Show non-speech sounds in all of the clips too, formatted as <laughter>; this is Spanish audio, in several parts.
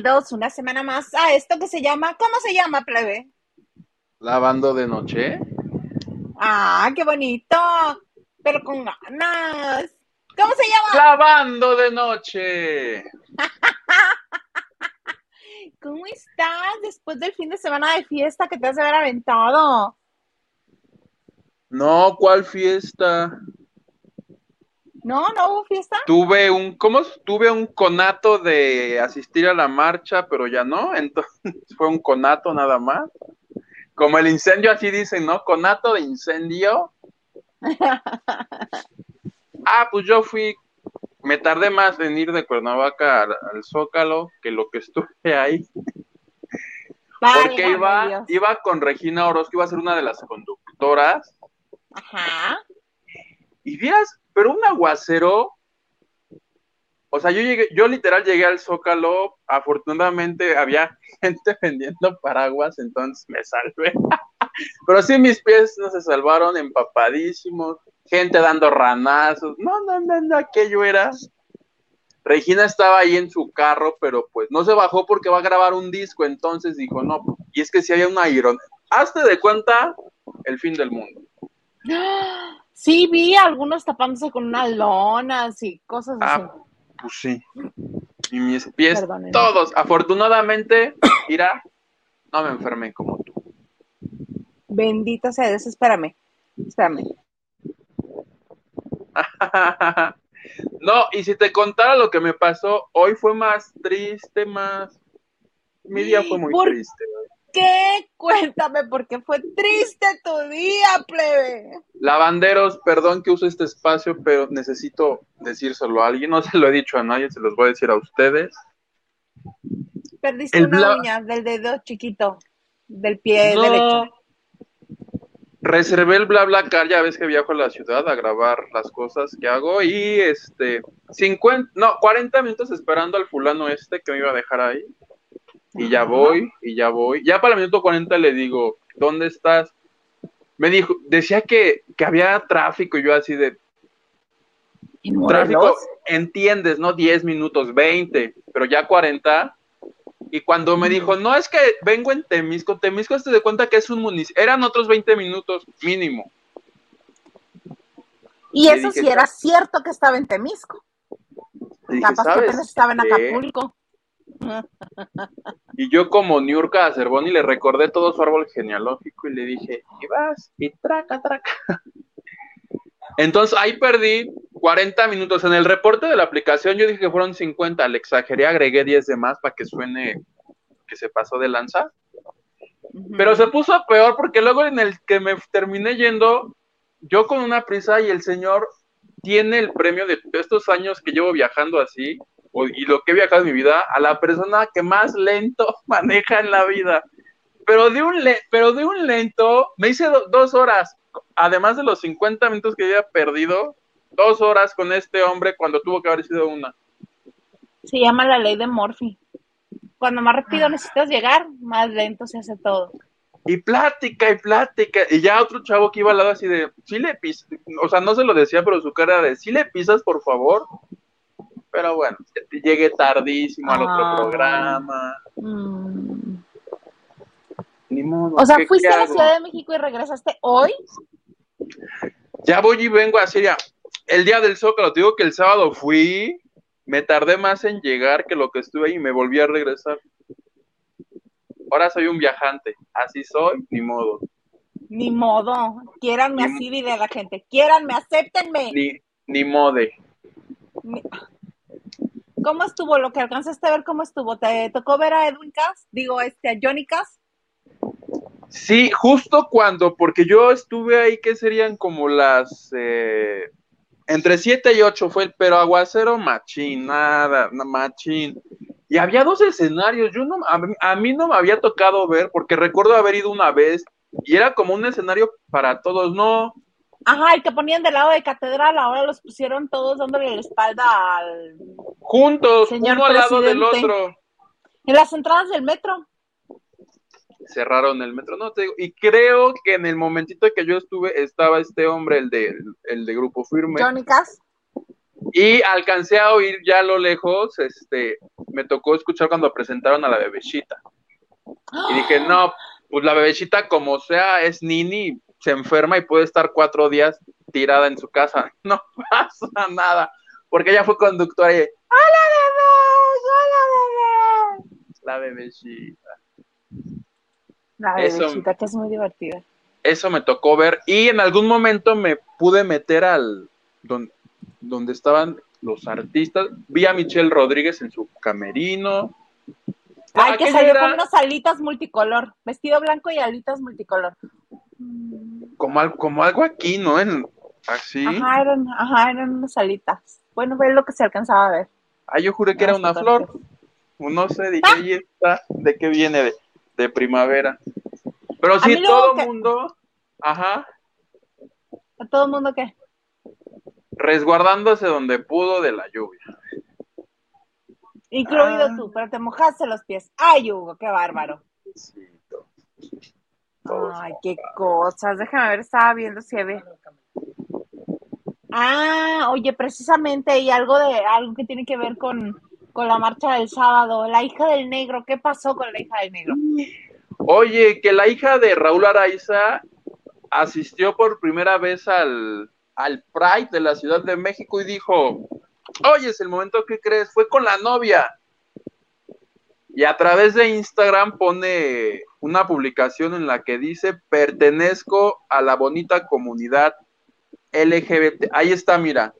Bienvenidos una semana más a esto que se llama, ¿cómo se llama, plebe? Lavando de noche. Ah, qué bonito, pero con ganas. ¿Cómo se llama? Lavando de noche. <laughs> ¿Cómo estás después del fin de semana de fiesta que te has de haber aventado? No, ¿cuál fiesta? ¿No? ¿No hubo fiesta? Tuve un, ¿cómo? Tuve un conato de asistir a la marcha, pero ya no, entonces <laughs> fue un conato nada más. Como el incendio, así dicen, ¿no? Conato de incendio. <laughs> ah, pues yo fui, me tardé más en ir de Cuernavaca al, al Zócalo que lo que estuve ahí. Porque iba, Dios. iba con Regina Orozco, iba a ser una de las conductoras. Ajá. Y vieras, pero un aguacero. O sea, yo llegué, yo literal llegué al Zócalo. Afortunadamente había <laughs> gente vendiendo paraguas, entonces me salvé. <laughs> Pero sí, mis pies no se salvaron, empapadísimos, gente dando ranazos. No, no, no, no, aquello era. Regina estaba ahí en su carro, pero pues no se bajó porque va a grabar un disco, entonces dijo, no, y es que si había una ironía. Hazte de cuenta el fin del mundo. Sí, vi a algunos tapándose con unas lonas y cosas así. Ah, pues sí. Y mis pies, Perdónenme. todos, afortunadamente, mira, no me enfermé como tú. Bendito sea Dios, espérame. Espérame. <laughs> no, y si te contara lo que me pasó, hoy fue más triste, más... Mi día fue muy ¿Por triste. ¿Qué? Cuéntame, porque fue triste tu día, plebe. Lavanderos, perdón que use este espacio, pero necesito decírselo a alguien. No se lo he dicho a nadie, se los voy a decir a ustedes. Perdiste El una uña del dedo chiquito del pie No. derecho. Reservé el bla bla car, ya ves que viajo a la ciudad a grabar las cosas que hago y este 50, no, 40 minutos esperando al fulano este que me iba a dejar ahí. Y ya voy, y ya voy. Ya para el minuto 40 le digo, ¿dónde estás? Me dijo, decía que, que había tráfico y yo así de, ¿En tráfico, entiendes, ¿no? 10 minutos, 20, pero ya 40. Y cuando me dijo, no, es que vengo en Temisco, Temisco te de cuenta que es un municipio, eran otros 20 minutos mínimo. Y eso dije, sí era cierto que estaba en Temisco. Dije, Capaz que "¿Sabes apenas estaba en qué?". Acapulco. Y yo como Niurka a Cervoni le recordé todo su árbol genealógico y le dije, y vas, y traca, traca. Entonces ahí perdí 40 minutos. En el reporte de la aplicación yo dije que fueron 50, le exageré, agregué 10 de más para que suene que se pasó de lanza. Pero se puso peor porque luego en el que me terminé yendo, yo con una prisa y el señor tiene el premio de estos años que llevo viajando así, y lo que he viajado en mi vida, a la persona que más lento <laughs> maneja en la vida. Pero de un, le- pero de un lento, me hice do- dos horas, además de los 50 minutos que había perdido, dos horas con este hombre cuando tuvo que haber sido una. Se llama la ley de Morphy. Cuando más Ah. rápido necesitas llegar, más lento se hace todo. Y plática y plática. Y ya otro chavo que iba al lado así de, sí le pisas, o sea, no se lo decía, pero su cara de, sí le pisas, por favor. Pero bueno, llegué tardísimo al otro Ah. programa. Mm. Ni modo. O sea, ¿qué- fuiste a la? Ciudad de México y regresaste hoy. Ya voy y vengo así, ya. El día del Zócalo, te digo que el sábado fui, me tardé más en llegar que lo que estuve ahí y me volví a regresar. Ahora soy un viajante, así soy, ni modo. Ni modo. Quiéranme Ni- así, a la gente. Quiéranme, acéptenme. Ni, ni mode. Ni- ¿Cómo estuvo lo que alcanzaste a ver? ¿Cómo estuvo? ¿Te tocó ver a Edwin Cass? Digo, este, a Johnny Cass. Sí, justo cuando, porque yo estuve ahí, que serían como las eh, entre 7 y 8 fue el pero aguacero machín, nada, na- machín. Y había dos escenarios, yo no, a, a mí no me había tocado ver, porque recuerdo haber ido una vez y era como un escenario para todos, no, Ajá, el que ponían del lado de catedral, ahora los pusieron todos dándole la espalda al... juntos, Señor uno al lado del presidente. otro. En las entradas del metro. cerraron el metro, no te digo, y creo que en el momentito que yo estuve estaba este hombre, el de, el de Grupo Firme, Johnny Cass. y alcancé a oír ya a lo lejos, este, me tocó escuchar cuando presentaron a la bebecita. Y dije, no, pues la bebecita como sea es Nini, se enferma y puede estar cuatro días tirada en su casa. <laughs> No pasa nada, porque ella fue conductora y, ¡Hola bebé! ¡Hola bebé! La bebecita. La bebecita, que es muy divertida. Eso me tocó ver y en algún momento me pude meter al donde, donde estaban los artistas. Vi a Michelle Rodríguez en su camerino. Ay, que salió con unas alitas multicolor, vestido blanco y alitas multicolor. Como, como algo aquí, ¿no? así. Ajá eran, ajá, eran unas alitas. Bueno, fue lo que se alcanzaba a ver. Ah, yo juré que era una flor. No sé, dije, ahí está, ¿de qué viene? De, primavera. Pero sí, todo el mundo, ajá. ¿A todo el mundo qué? Resguardándose donde pudo de la lluvia. Incluido ah. tú, pero te mojaste los pies. Ay, Hugo, qué bárbaro. Ay, qué cosas. Déjame ver, estaba viendo si había. Ah, oye, precisamente hay algo de algo que tiene que ver con, con la marcha del sábado. La hija del negro, ¿qué pasó con la hija del negro? Oye, que la hija de Raúl Araiza asistió por primera vez al, al Pride de la Ciudad de México y dijo, oye, es el momento que crees, fue con la novia. Y a través de Instagram pone una publicación en la que dice, pertenezco a la bonita comunidad LGBT. Ahí está, mira.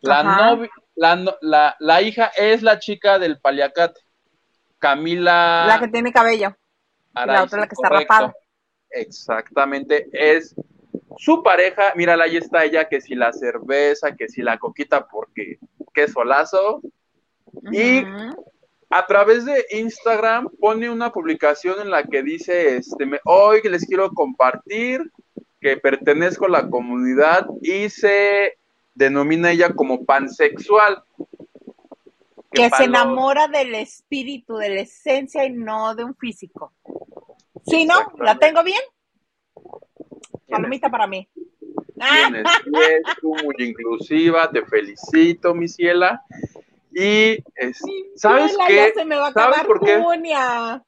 La, novia, la, la, hija es la chica del paliacate. Camila. La que tiene cabello. la otra la que está rapada. Exactamente. Es su pareja. Mírala, ahí está ella, que si la cerveza, que si la coquita, porque qué solazo. Y a través de Instagram pone una publicación en la que dice, este, hoy les quiero compartir que pertenezco a la comunidad y se denomina ella como pansexual. Que, se enamora del espíritu, de la esencia y no de un físico. ¿Sí, no? ¿La tengo bien? Palomita para mí. Tienes <laughs> tú muy inclusiva, te felicito, mi ciela. Y ¿sabes qué? Ya se me va a acabar Junia.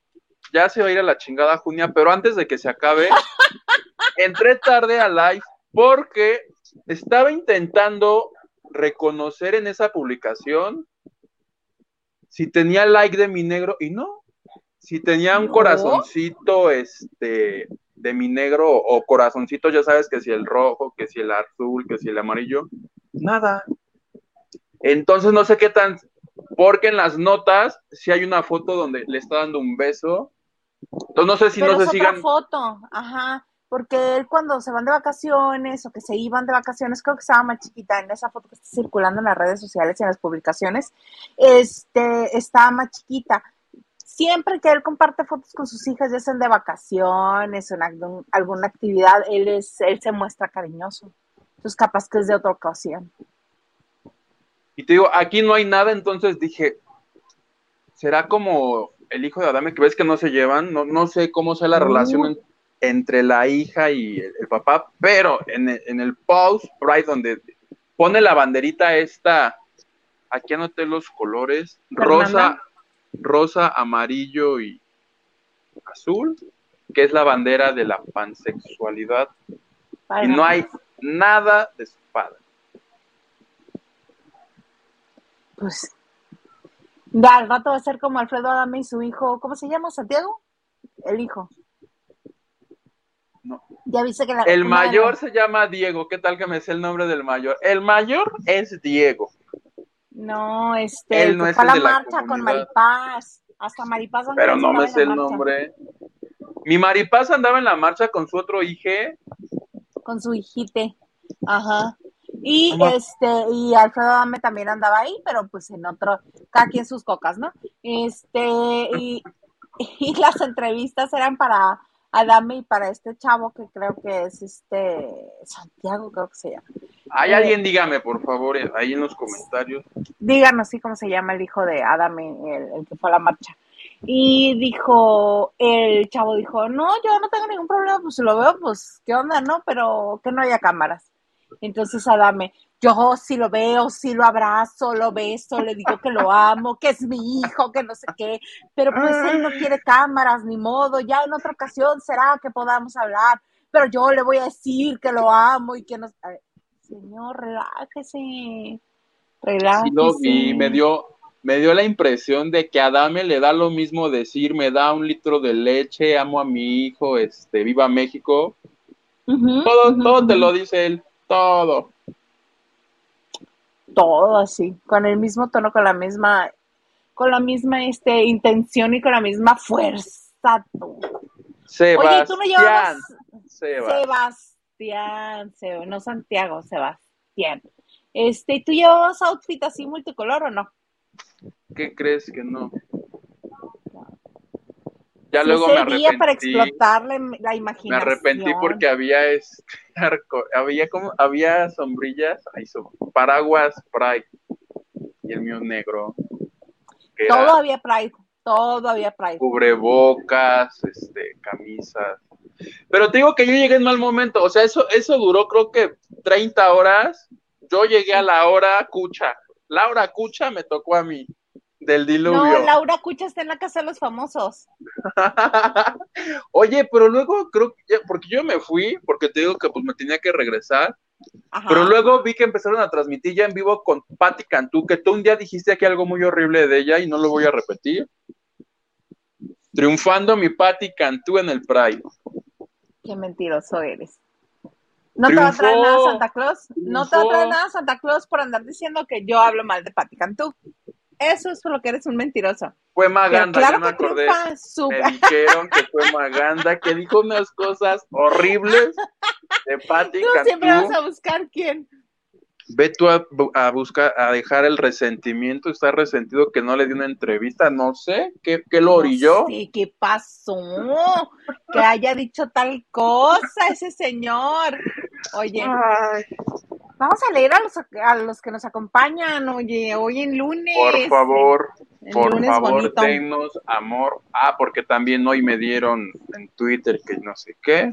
Ya se va a ir a la chingada Junia, pero antes de que se acabe, <laughs> entré tarde a live porque estaba intentando reconocer en esa publicación si tenía like de mi negro y no. Si tenía un corazoncito este de mi negro o corazoncito, ya sabes que si el rojo, que si el azul, que si el amarillo, nada. Entonces no sé qué tan, porque en las notas si hay una foto donde le está dando un beso. Entonces no sé si no se es sigan. foto, ajá, porque él cuando se van de vacaciones o que se iban de vacaciones, creo que estaba más chiquita en esa foto que está circulando en las redes sociales y en las publicaciones, este, estaba más chiquita. Siempre que él comparte fotos con sus hijas, ya sean de vacaciones o en alguna actividad, él es, él se muestra cariñoso. Entonces capaz que es de otra ocasión. Y te digo, aquí no hay nada, entonces dije, ¿será como el hijo de Adame que ves que no se llevan? No, no sé cómo sea la relación entre la hija y el, papá, pero en, en el post, right, donde pone la banderita esta, aquí anoté los colores, rosa, rosa, amarillo y azul, que es la bandera de la pansexualidad. y no hay nada de su padre. Pues al rato va a ser como Alfredo Adame y su hijo, ¿cómo se llama? ¿Santiago? El hijo. No. Ya viste que la, El mayor se llama Diego, ¿qué tal que me sé el nombre del mayor? El mayor es Diego. No, este, Él no es fue la marcha con Maripaz, hasta Maripaz Pero no me sé el nombre. Mi Maripaz andaba en la marcha con su otro hijo. Con su hijite. Ajá. Y este, y Alfredo Adame también andaba ahí, pero pues en otro, cada quien sus cocas, ¿no? Este, y, <laughs> y las entrevistas eran para Adame y para este chavo que creo que es este Santiago, creo que se llama. Hay alguien, dígame, por favor, ahí en los comentarios. Díganos, sí, cómo se llama el hijo de Adame, el, el, que fue a la marcha. Y dijo, el chavo dijo, no, yo no tengo ningún problema, pues si lo veo, pues, ¿qué onda, no? Pero que no haya cámaras. Entonces Adame, yo sí lo veo, sí lo abrazo, lo beso, le digo que lo amo, que es mi hijo, que no sé qué, pero pues él no quiere cámaras, ni modo, ya en otra ocasión será que podamos hablar, pero yo le voy a decir que lo amo y que no... Señor, relájese, relájese. Sí vi, me dio, me dio la impresión de que a Adame le da lo mismo decir, me da un litro de leche, amo a mi hijo, este, viva México. todo, todo te lo dice él, todo todo así, con el mismo tono, con la misma, con la misma este, intención y con la misma fuerza. Sebastián. Oye, tú no llevabas Sebastián, no Santiago, Sebastián. Este, ¿tú llevabas outfit así multicolor o no? ¿Qué crees que no? Ya luego me arrepentí. para explotarle la imaginación. Me arrepentí porque había este había como, había sombrillas, ahí paraguas Pride y el mío negro. Todo había Pride, todo había Pride. Cubrebocas, este, camisas. Pero te digo que yo llegué en mal momento, o sea, eso, eso duró creo que 30 horas. Yo llegué a la hora cucha. La hora cucha me tocó a mí del diluvio. No, Laura Cucha está en la casa de los famosos. <laughs> Oye, pero luego creo que, porque yo me fui, porque te digo que pues me tenía que regresar, pero luego vi que empezaron a transmitir ya en vivo con Patti Cantú, que tú un día dijiste aquí algo muy horrible de ella y no lo voy a repetir. Triunfando mi Patti Cantú en el Pride. Qué mentiroso eres. ¿No te va a traer nada Santa Claus? ¿No te va a traer nada Santa Claus por andar diciendo que yo hablo mal de Patti Cantú? Eso es lo que eres un mentiroso. Fue Maganda, claro me acordé. Me <laughs> dijeron que fue Maganda, que dijo unas cosas horribles de Patti Tú siempre vas a buscar quién. Ve tú a, buscar, a dejar el resentimiento, está resentido que no le dio una entrevista, no sé, ¿qué, qué lo orilló? Sí, ¿qué pasó? Que haya dicho tal cosa ese señor. Oye, Vamos a leer a los, a los que nos acompañan, oye, hoy en lunes. Por favor, por favor, denos amor. Ah, porque también hoy me dieron en Twitter que no sé qué.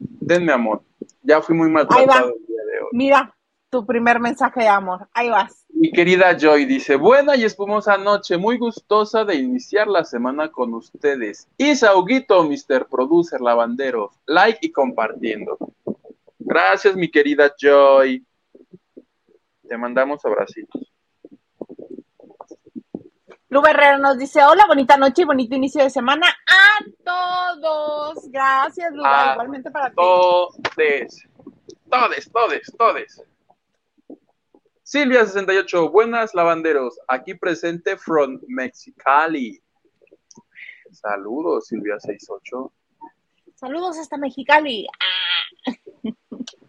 Denme amor. Ya fui muy maltratado el día de hoy. Mira, tu primer mensaje de amor. Ahí vas. Mi querida Joy dice, buena y espumosa noche, muy gustosa de iniciar la semana con ustedes. Isa Huguito, Mr. Producer Lavandero, like y compartiendo. Gracias, mi querida Joy. Te mandamos abracitos. Lu Herrera nos dice, hola, bonita noche y bonito inicio de semana a todos. Gracias, Lu, igualmente para todos, Todes, todes, todes. Silvia68, buenas lavanderos, aquí presente from Mexicali. Saludos, Silvia68. Saludos hasta Mexicali. <laughs>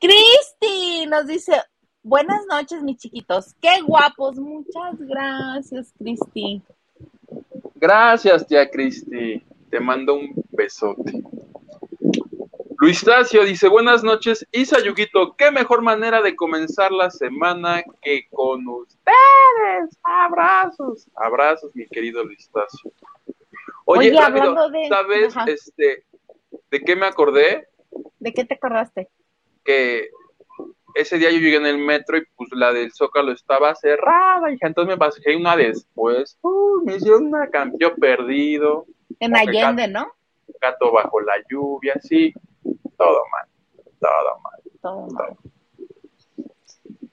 Cristi nos dice, buenas noches mis chiquitos, qué guapos, muchas gracias Cristi. Gracias tía Cristi, te mando un besote. Luis Tacio dice, buenas noches, Isa Yuguito, qué mejor manera de comenzar la semana que con ustedes. Abrazos, abrazos, mi querido Luis Tacio. Oye, ¿sabes este, de qué me acordé? ¿De qué te acordaste? Que ese día yo llegué en el metro y pues la del Zócalo estaba cerrada y entonces me pasé una después, uh, me hicieron una canción perdido. En Allende, ¿no? Gato bajo la lluvia, sí, todo mal, todo mal. Todo mal.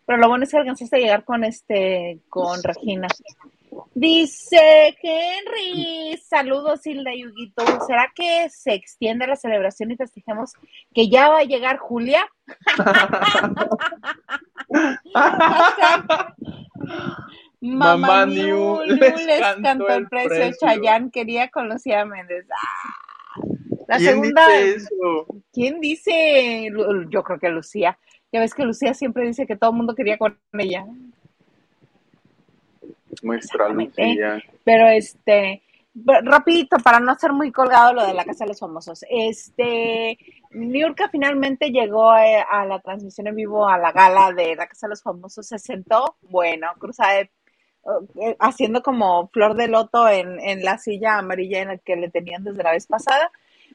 Pero lo bueno es que alcanzaste a llegar con este, con Regina. Dice Henry, saludos Hilda y Huguito. ¿Será que se extiende la celebración y festejemos que ya va a llegar Julia? <laughs> Mamá New les, cantó, el precio. Chayán quería conocer a Méndez. Ah, la segunda. ¿Quién dice? Yo creo que Lucía. Ya ves que Lucía siempre dice que todo el mundo quería con ella. Nuestra Lucía. Pero este, rapidito, para no ser muy colgado lo de la Casa de los Famosos. Este, Niurka finalmente llegó eh, a, la transmisión en vivo a la gala de la Casa de los Famosos, se sentó, bueno, cruzada eh, haciendo como flor de loto en, en, la silla amarilla en la que le tenían desde la vez pasada.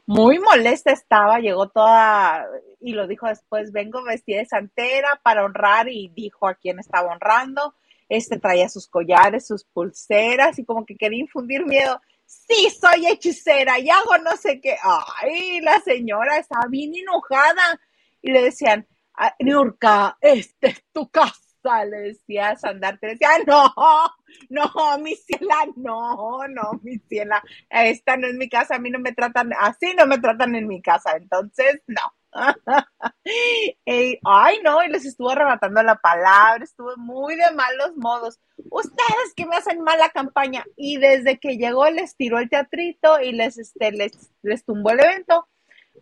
muy molesta estaba, llegó toda, y lo dijo después, vengo vestida de santera para honrar, y dijo a quién estaba honrando, este traía sus collares, sus pulseras, y como que quería infundir miedo. Sí, soy hechicera y hago no sé qué. Ay, la señora estaba bien enojada. Y le decían, ah, Niurka, este es tu casa le decía Sandarte, decía, no, no, mi ciela, no, no, mi ciela, esta no es mi casa, a mí no me tratan, así no me tratan en mi casa, entonces, no. Ay, no, y les estuvo arrebatando la palabra, estuvo muy de malos modos. Ustedes que me hacen mala campaña. Y desde que llegó les tiró el teatrito y les, este, les, les tumbó el evento,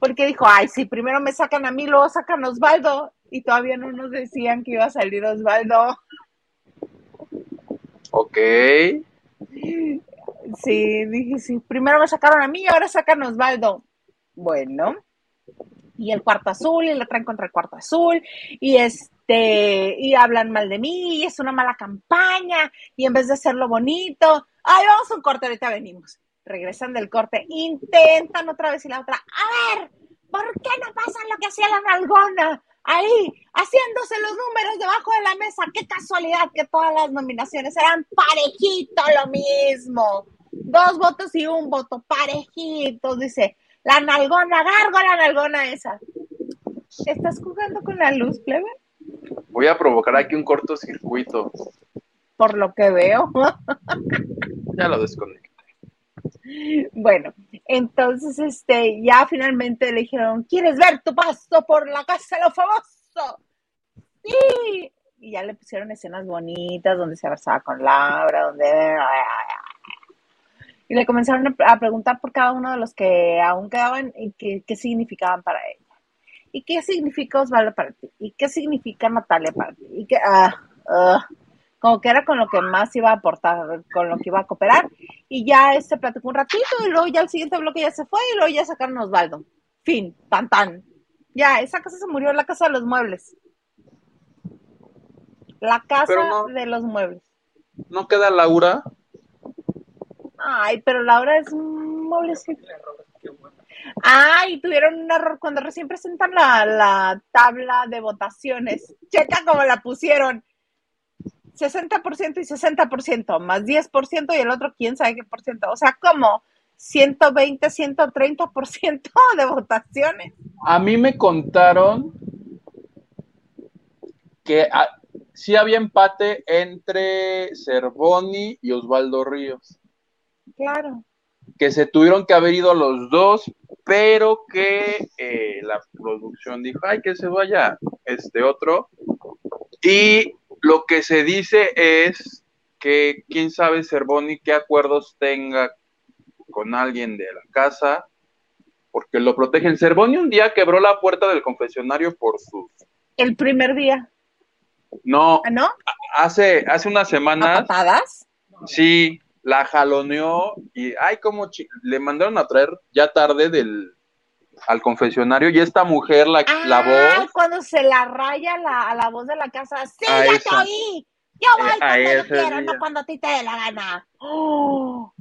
porque dijo, ay, si primero me sacan a mí, luego sacan a Osvaldo y todavía no nos decían que iba a salir Osvaldo. Ok. Sí, dije, sí, primero me sacaron a mí y ahora sacan a Osvaldo. Bueno, y el cuarto azul, y le traen contra el cuarto azul, y este, y hablan mal de mí, y es una mala campaña, y en vez de hacerlo bonito, ay, vamos a un corte, ahorita venimos. Regresan del corte, intentan otra vez y la otra, a ver, ¿por qué no pasa lo que hacía la nalgona? ahí haciéndose los números debajo de la mesa. Qué casualidad que todas las nominaciones eran parejito lo mismo. Dos votos y un voto, parejitos, dice. La nalgona, gargo la nalgona esa. ¿Estás jugando con la luz, plebe? Voy a provocar aquí un cortocircuito. Por lo que veo. ya lo desconecté. Bueno, entonces, este, ya finalmente le dijeron, ¿quieres ver tu paso por la casa de lo famoso? Sí. Y ya le pusieron escenas bonitas donde se abrazaba con Laura, donde... Y le comenzaron a preguntar por cada uno de los que aún quedaban y qué, significaban para ella. ¿Y qué significa Osvaldo para ti? ¿Y qué significa Natalia para ti? ¿Y qué, ah, ah como que era con lo que más iba a aportar, con lo que iba a cooperar, y ya este platicó un ratito, y luego ya el siguiente bloque ya se fue, y luego ya sacaron Osvaldo. Fin, tan tan. Ya, esa casa se murió, la casa de los muebles. La casa de los muebles. ¿No queda Laura? Ay, pero Laura es un. Ay, tuvieron un error cuando recién presentan la, la tabla de votaciones. Checa cómo la pusieron 60% y 60%, más 10% y el otro quién sabe qué por ciento. O sea, como 120, 130% de votaciones. A mí me contaron que ah, sí había empate entre Cervoni y Osvaldo Ríos. Claro. Que se tuvieron que haber ido los dos, pero que eh, la producción dijo, ay, que se vaya este otro. Y lo que se dice es que quién sabe Cervoni qué acuerdos tenga con alguien de la casa, porque lo protegen. Cervoni un día quebró la puerta del confesionario por sus... El primer día. No. ¿Ah, ¿No? Hace, hace unas semanas. patadas? Sí, la jaloneó y, ay, como le mandaron a traer ya tarde del, al confesionario y esta mujer, la, la ah, voz. cuando se la raya la, a la voz de la casa. Sí, ya te oí. Yo voy eh, cuando yo quiero, no cuando a ti te dé la gana.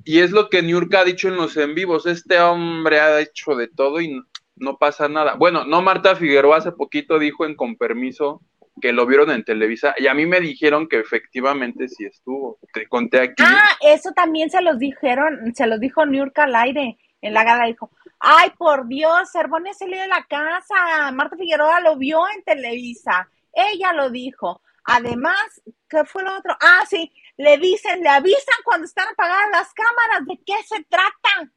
Y es lo que Niurka ha dicho en los en vivos. Este hombre ha hecho de todo y no, pasa nada. Bueno, no Marta Figueroa hace poquito dijo en Con Permiso que lo vieron en Televisa y a mí me dijeron que efectivamente sí estuvo. Te conté aquí. Ah, eso también se los dijeron, se los dijo Niurka al aire. En la gala dijo, Ay, por Dios, Cervone salió de la casa. Marta Figueroa lo vio en Televisa. Ella lo dijo. Además, ¿qué fue lo otro? Ah, sí, le dicen, le avisan cuando están apagadas las cámaras. ¿De qué se trata?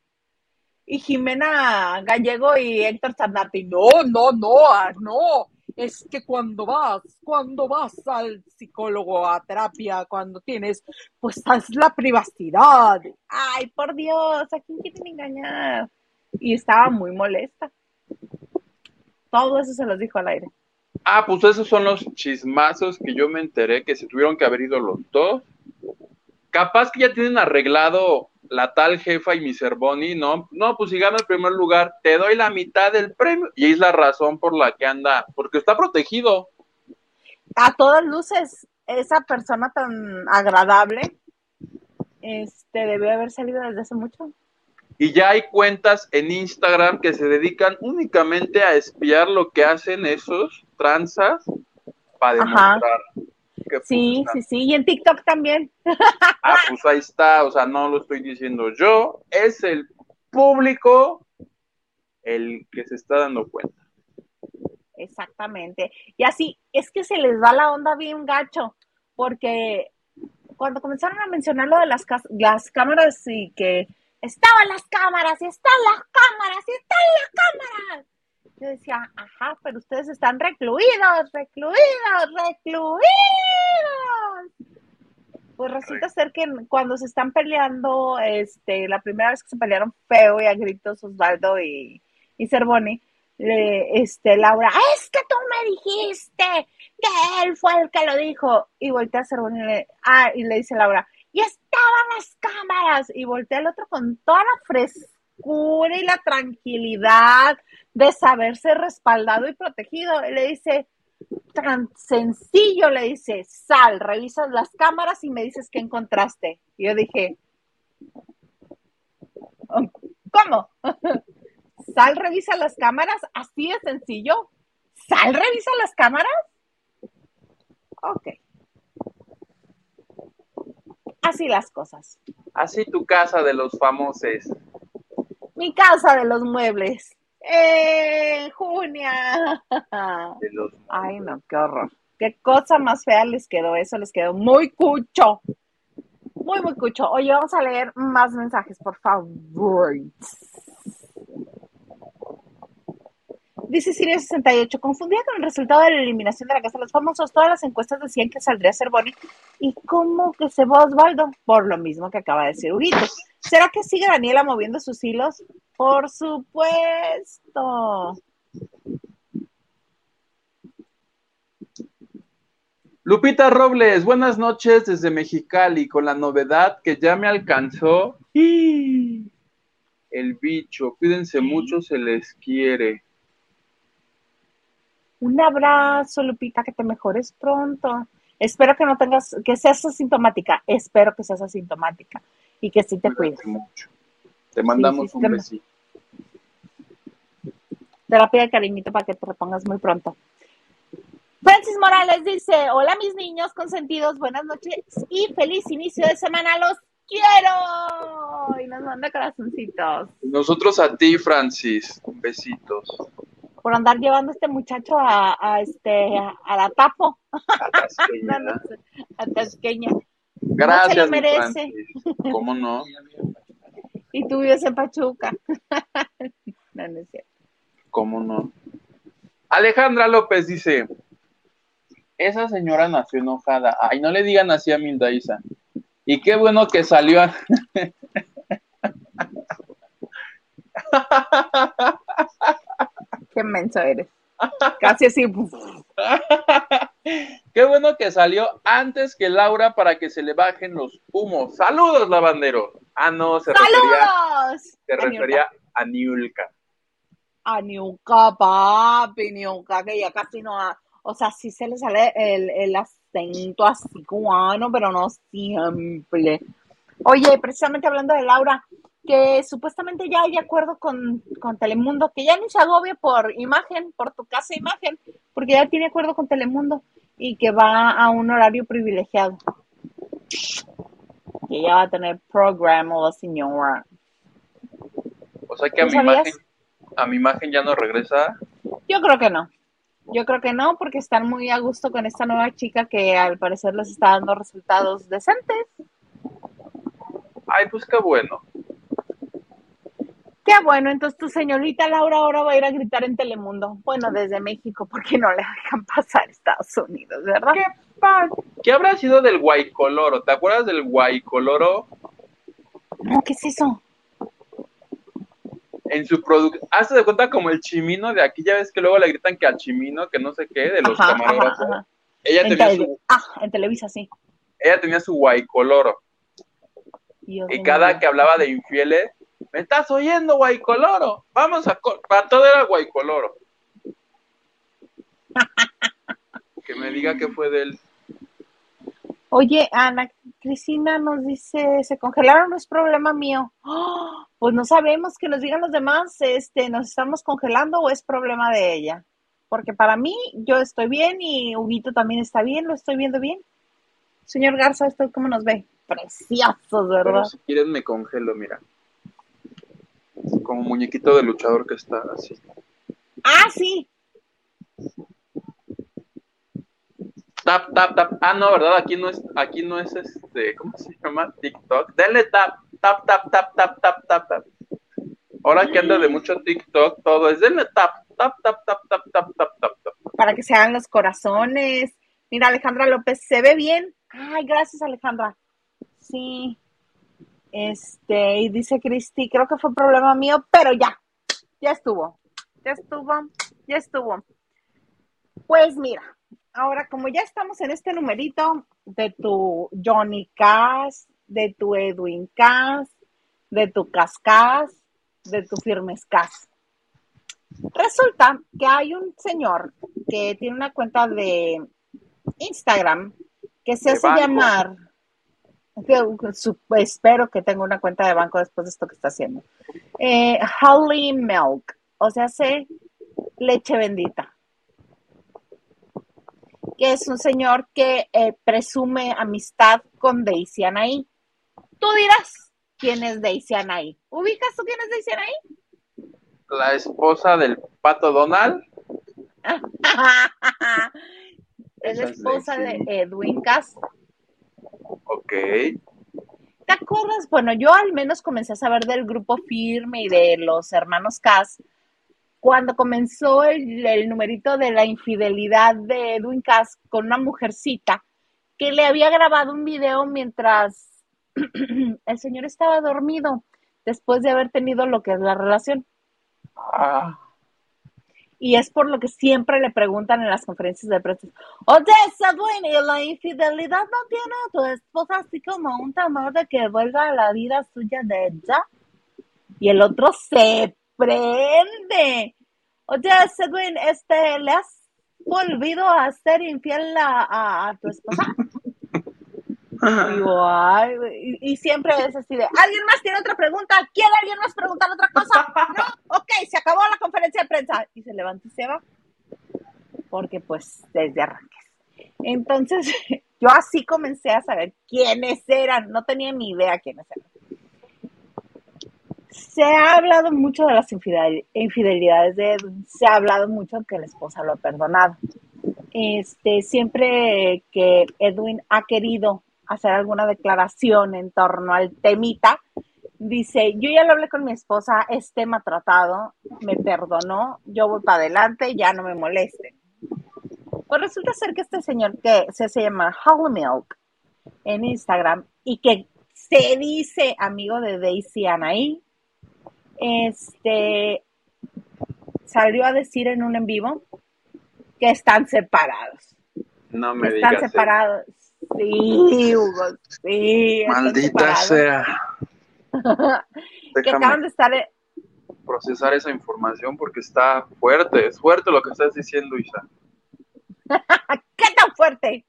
Y Jimena Gallego y Héctor Zanardi, no, no, no, ah, no. Es que cuando vas, cuando vas al psicólogo a terapia, cuando tienes, pues es la privacidad. Ay, por Dios, ¿a quién quieren engañar? y estaba muy molesta. Todo eso se los dijo al aire. Ah, pues esos son los chismazos que yo me enteré que se tuvieron que haber ido los dos. Capaz que ya tienen arreglado la tal jefa y mi Cervoni, ¿no? No, pues si gana el primer lugar, te doy la mitad del premio. Y es la razón por la que anda, porque está protegido. A todas luces, esa persona tan agradable, este, debe haber salido desde hace mucho. Y ya hay cuentas en Instagram que se dedican únicamente a espiar lo que hacen esos tranzas para demostrar. Sí, sí, sí, y en TikTok también. Ah, pues ahí está, o sea, no lo estoy diciendo yo, es el público el que se está dando cuenta. Exactamente. Y así, es que se les va la onda bien gacho, porque cuando comenzaron a mencionar lo de las, las cámaras y que estaban las cámaras, y están las cámaras, y están las cámaras. Yo decía, ajá, pero ustedes están recluidos, recluidos, recluidos. Pues resulta ser que cuando se están peleando, este, la primera vez que se pelearon feo y a gritos Osvaldo y, y Cervoni, este, Laura, es que tú me dijiste que él fue el que lo dijo. Y voltea a Cervoni y le, ah, y le dice Laura, y estaban las cámaras. Y voltea el otro con toda la y la tranquilidad de saberse respaldado y protegido. Le dice, tan sencillo, le dice, sal, revisas las cámaras y me dices qué encontraste. Y yo dije, ¿cómo? <laughs> Sal, revisa las cámaras, así de sencillo. Sal, revisa las cámaras. Ok. Así las cosas. Así tu casa de los famosos. Mi casa de los muebles. ¡Eh, Junia! Ay, no, qué horror. Qué cosa más fea les quedó eso, les quedó muy cucho. Muy, muy cucho. Oye, vamos a leer más mensajes, por favor. Dice Sirio68, confundida con el resultado de la eliminación de la Casa de los Famosos, todas las encuestas decían que saldría Cervoni. ¿Y cómo que se va Osvaldo? Por lo mismo que acaba de decir Huguito. ¿Será que sigue Daniela moviendo sus hilos? Por supuesto. Lupita Robles, buenas noches desde Mexicali, con la novedad que ya me alcanzó. El bicho, cuídense mucho, se les quiere. Un abrazo, Lupita, que te mejores pronto. Espero que no tengas, que seas asintomática. Espero que seas asintomática y que sí te cuides. Mucho. Te mandamos un besito. Terapia de cariñito para que te repongas muy pronto. Francis Morales dice: Hola, mis niños consentidos, buenas noches y feliz inicio de semana. Los quiero. Y nos manda corazoncitos. Nosotros a ti, Francis. Besitos por andar llevando a este muchacho a, este a, la tapo. A Tasqueña. <laughs> Gracias. No se lo merece. ¿Cómo no? y tú vives en Pachuca. <laughs> no, no es cierto. ¿Cómo no? Alejandra López dice, esa señora nació enojada. Ay, no le digan así a Mildaisa. Y qué bueno que salió a... <laughs> Qué menso eres. Casi así. <laughs> Qué bueno que salió antes que Laura para que se le bajen los humos. Saludos, lavandero. Ah, no, se refería, se refería a Niulka. A Niulka, papi, Niulka, que ya casi no ha, o sea, sí se le sale el, el acento así cubano, pero no siempre. Oye, precisamente hablando de Laura, que supuestamente ya hay acuerdo con, Telemundo, que ya ni se agobie por imagen, por tu casa imagen, porque ya tiene acuerdo con Telemundo y que va a un horario privilegiado. Que ya va a tener programa la señora. O sea que a mi, imagen, a mi imagen ya no regresa. Yo creo que no. Yo creo que no, porque están muy a gusto con esta nueva chica que al parecer les está dando resultados decentes. Ay, pues qué bueno. Qué bueno, entonces tu señorita Laura ahora va a ir a gritar en Telemundo. Bueno, desde México, porque no le dejan pasar a Estados Unidos, ¿verdad? ¿Qué, ¿Qué habrá sido del guaycoloro? ¿Te acuerdas del guaycoloro? No, ¿qué es eso? En su producto, hazte de cuenta como el chimino de aquí, ya ves que luego le gritan que al chimino, que no sé qué, de los camarógrafos. Ella tenía su... Ah, en Televisa, sí. Ella tenía su guaycoloro. y cada que hablaba de infieles, ¿Me estás oyendo, Guaycoloro? Vamos a... Para todo era Guaycoloro. <laughs> que me diga que fue de él. Oye, Ana Cristina nos dice, se congelaron, no es problema mío. ¡Oh! pues no sabemos que nos digan los demás, este, nos estamos congelando o es problema de ella. Porque para mí, yo estoy bien y Huguito también está bien, lo estoy viendo bien. Señor Garza, ¿esto cómo nos ve? Preciosos, ¿verdad? Pero si quieren me congelo, mira como muñequito de luchador que está así. Ah, sí. Tap, tap, tap. Ah, no, ¿verdad? Aquí no es, aquí no es este, ¿cómo se llama? TikTok. Denle tap, tap, tap, tap, tap, tap, tap, tap. Ahora que anda de mucho TikTok, todo es denle tap, tap, tap, tap, tap, tap, tap, tap. Para que se hagan los corazones. Mira, Alejandra López, se ve bien. Ay, gracias, Alejandra. Sí. Este, y dice Cristi, creo que fue un problema mío, pero ya, ya estuvo, ya estuvo, ya estuvo. Pues mira, ahora como ya estamos en este numerito de tu Johnny Cass, de tu Edwin Cass, de tu Cascas, de tu Firmes Cass. Resulta que hay un señor que tiene una cuenta de Instagram que se hace llamar espero que tenga una cuenta de banco después de esto que está haciendo. Eh, Holly Milk, o sea, sé leche bendita. Que es un señor que eh, presume amistad con Daisy Anaí. Tú dirás quién es Daisy Anaí. ¿Ubicas tú quién es Daisy Anaí? La esposa del pato Donald. <laughs> es la esposa de Edwin Cass. Ok. ¿Te acuerdas? Bueno, yo al menos comencé a saber del grupo Firme y de los hermanos Cass cuando comenzó el, numerito de la infidelidad de Edwin Cass con una mujercita que le había grabado un video mientras <clears throat> el señor estaba dormido después de haber tenido lo que es la relación. Ah y es por lo que siempre le preguntan en las conferencias de prensa, oye, Edwin, ¿y la infidelidad no tiene a tu esposa así como un temor de que vuelva a la vida suya de ella? Y el otro se prende. Oye, Edwin, este, ¿le has volvido a ser infiel a tu esposa? Y, siempre es así de, ¿alguien más tiene otra pregunta? ¿Quiere alguien más preguntar otra cosa? <laughs> No, ok, se acabó la conferencia de prensa. Y se levanta y se va. Porque pues desde arranques. Entonces, <laughs> yo así comencé a saber quiénes eran. No tenía ni idea quiénes eran. Se ha hablado mucho de las infidelidades de Edwin. Se ha hablado mucho que la esposa lo ha perdonado. Este, siempre que Edwin ha querido hacer alguna declaración en torno al temita. Dice, yo ya lo hablé con mi esposa, es tema tratado, me perdonó, yo voy para adelante, ya no me molesten. Pues resulta ser que este señor que se, llama Hollow Milk en Instagram y que se dice amigo de Daisy Anaí, este salió a decir en un en vivo que están separados. No me están separados. Sí, Hugo, sí. Maldita sea. <laughs> que acaban de estar. Procesar esa información porque está fuerte, es fuerte lo que estás diciendo, Isa. <laughs> ¿Qué tan fuerte?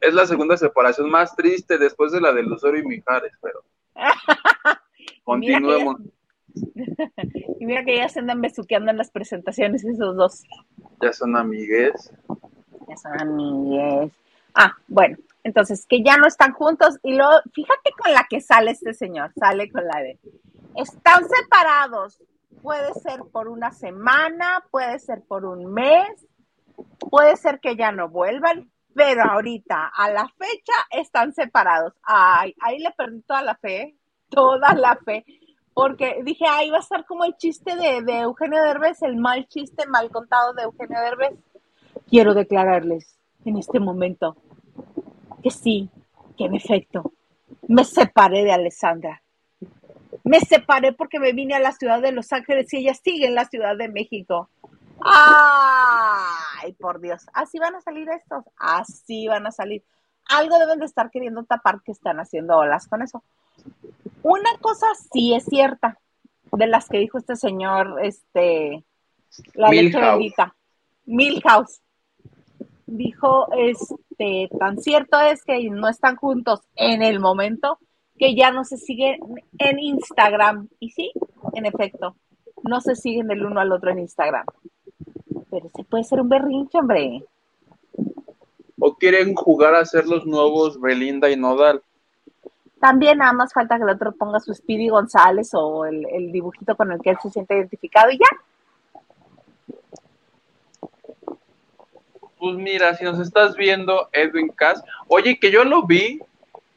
Es la segunda separación más triste después de la de Lucero y Mijares, pero. <laughs> Continuemos. y mira que ya se andan besuqueando en las presentaciones esos dos. Ya son amigues amigues. Ah, bueno, entonces que ya no están juntos y luego, fíjate con la que sale este señor, sale con la de, están separados, puede ser por una semana, puede ser por un mes, puede ser que ya no vuelvan, pero ahorita, a la fecha, están separados. Ay, ahí le perdí toda la fe, toda la fe, porque dije, ahí va a estar como el chiste de, de Eugenio Derbez, el mal chiste mal contado de Eugenio Derbez quiero declararles en este momento que sí, que en efecto, me separé de Alessandra. Me separé porque me vine a la ciudad de Los Ángeles y ella sigue en la Ciudad de México. ¡Ay, por Dios! Así van a salir estos. Así van a salir. Algo deben de estar queriendo tapar que están haciendo olas con eso. Una cosa sí es cierta, de las que dijo este señor, este, la leche bendita. Milhouse dijo, este, tan cierto es que no están juntos en el momento que ya no se siguen en Instagram. Y sí, en efecto, no se siguen el uno al otro en Instagram. Pero se puede ser un berrinche, hombre. O quieren jugar a ser los nuevos Belinda y Nodal. También nada más falta que el otro ponga su Speedy González o el, el dibujito con el que él se siente identificado y ya. Pues mira, si nos estás viendo, Edwin Cass, oye, que yo lo vi,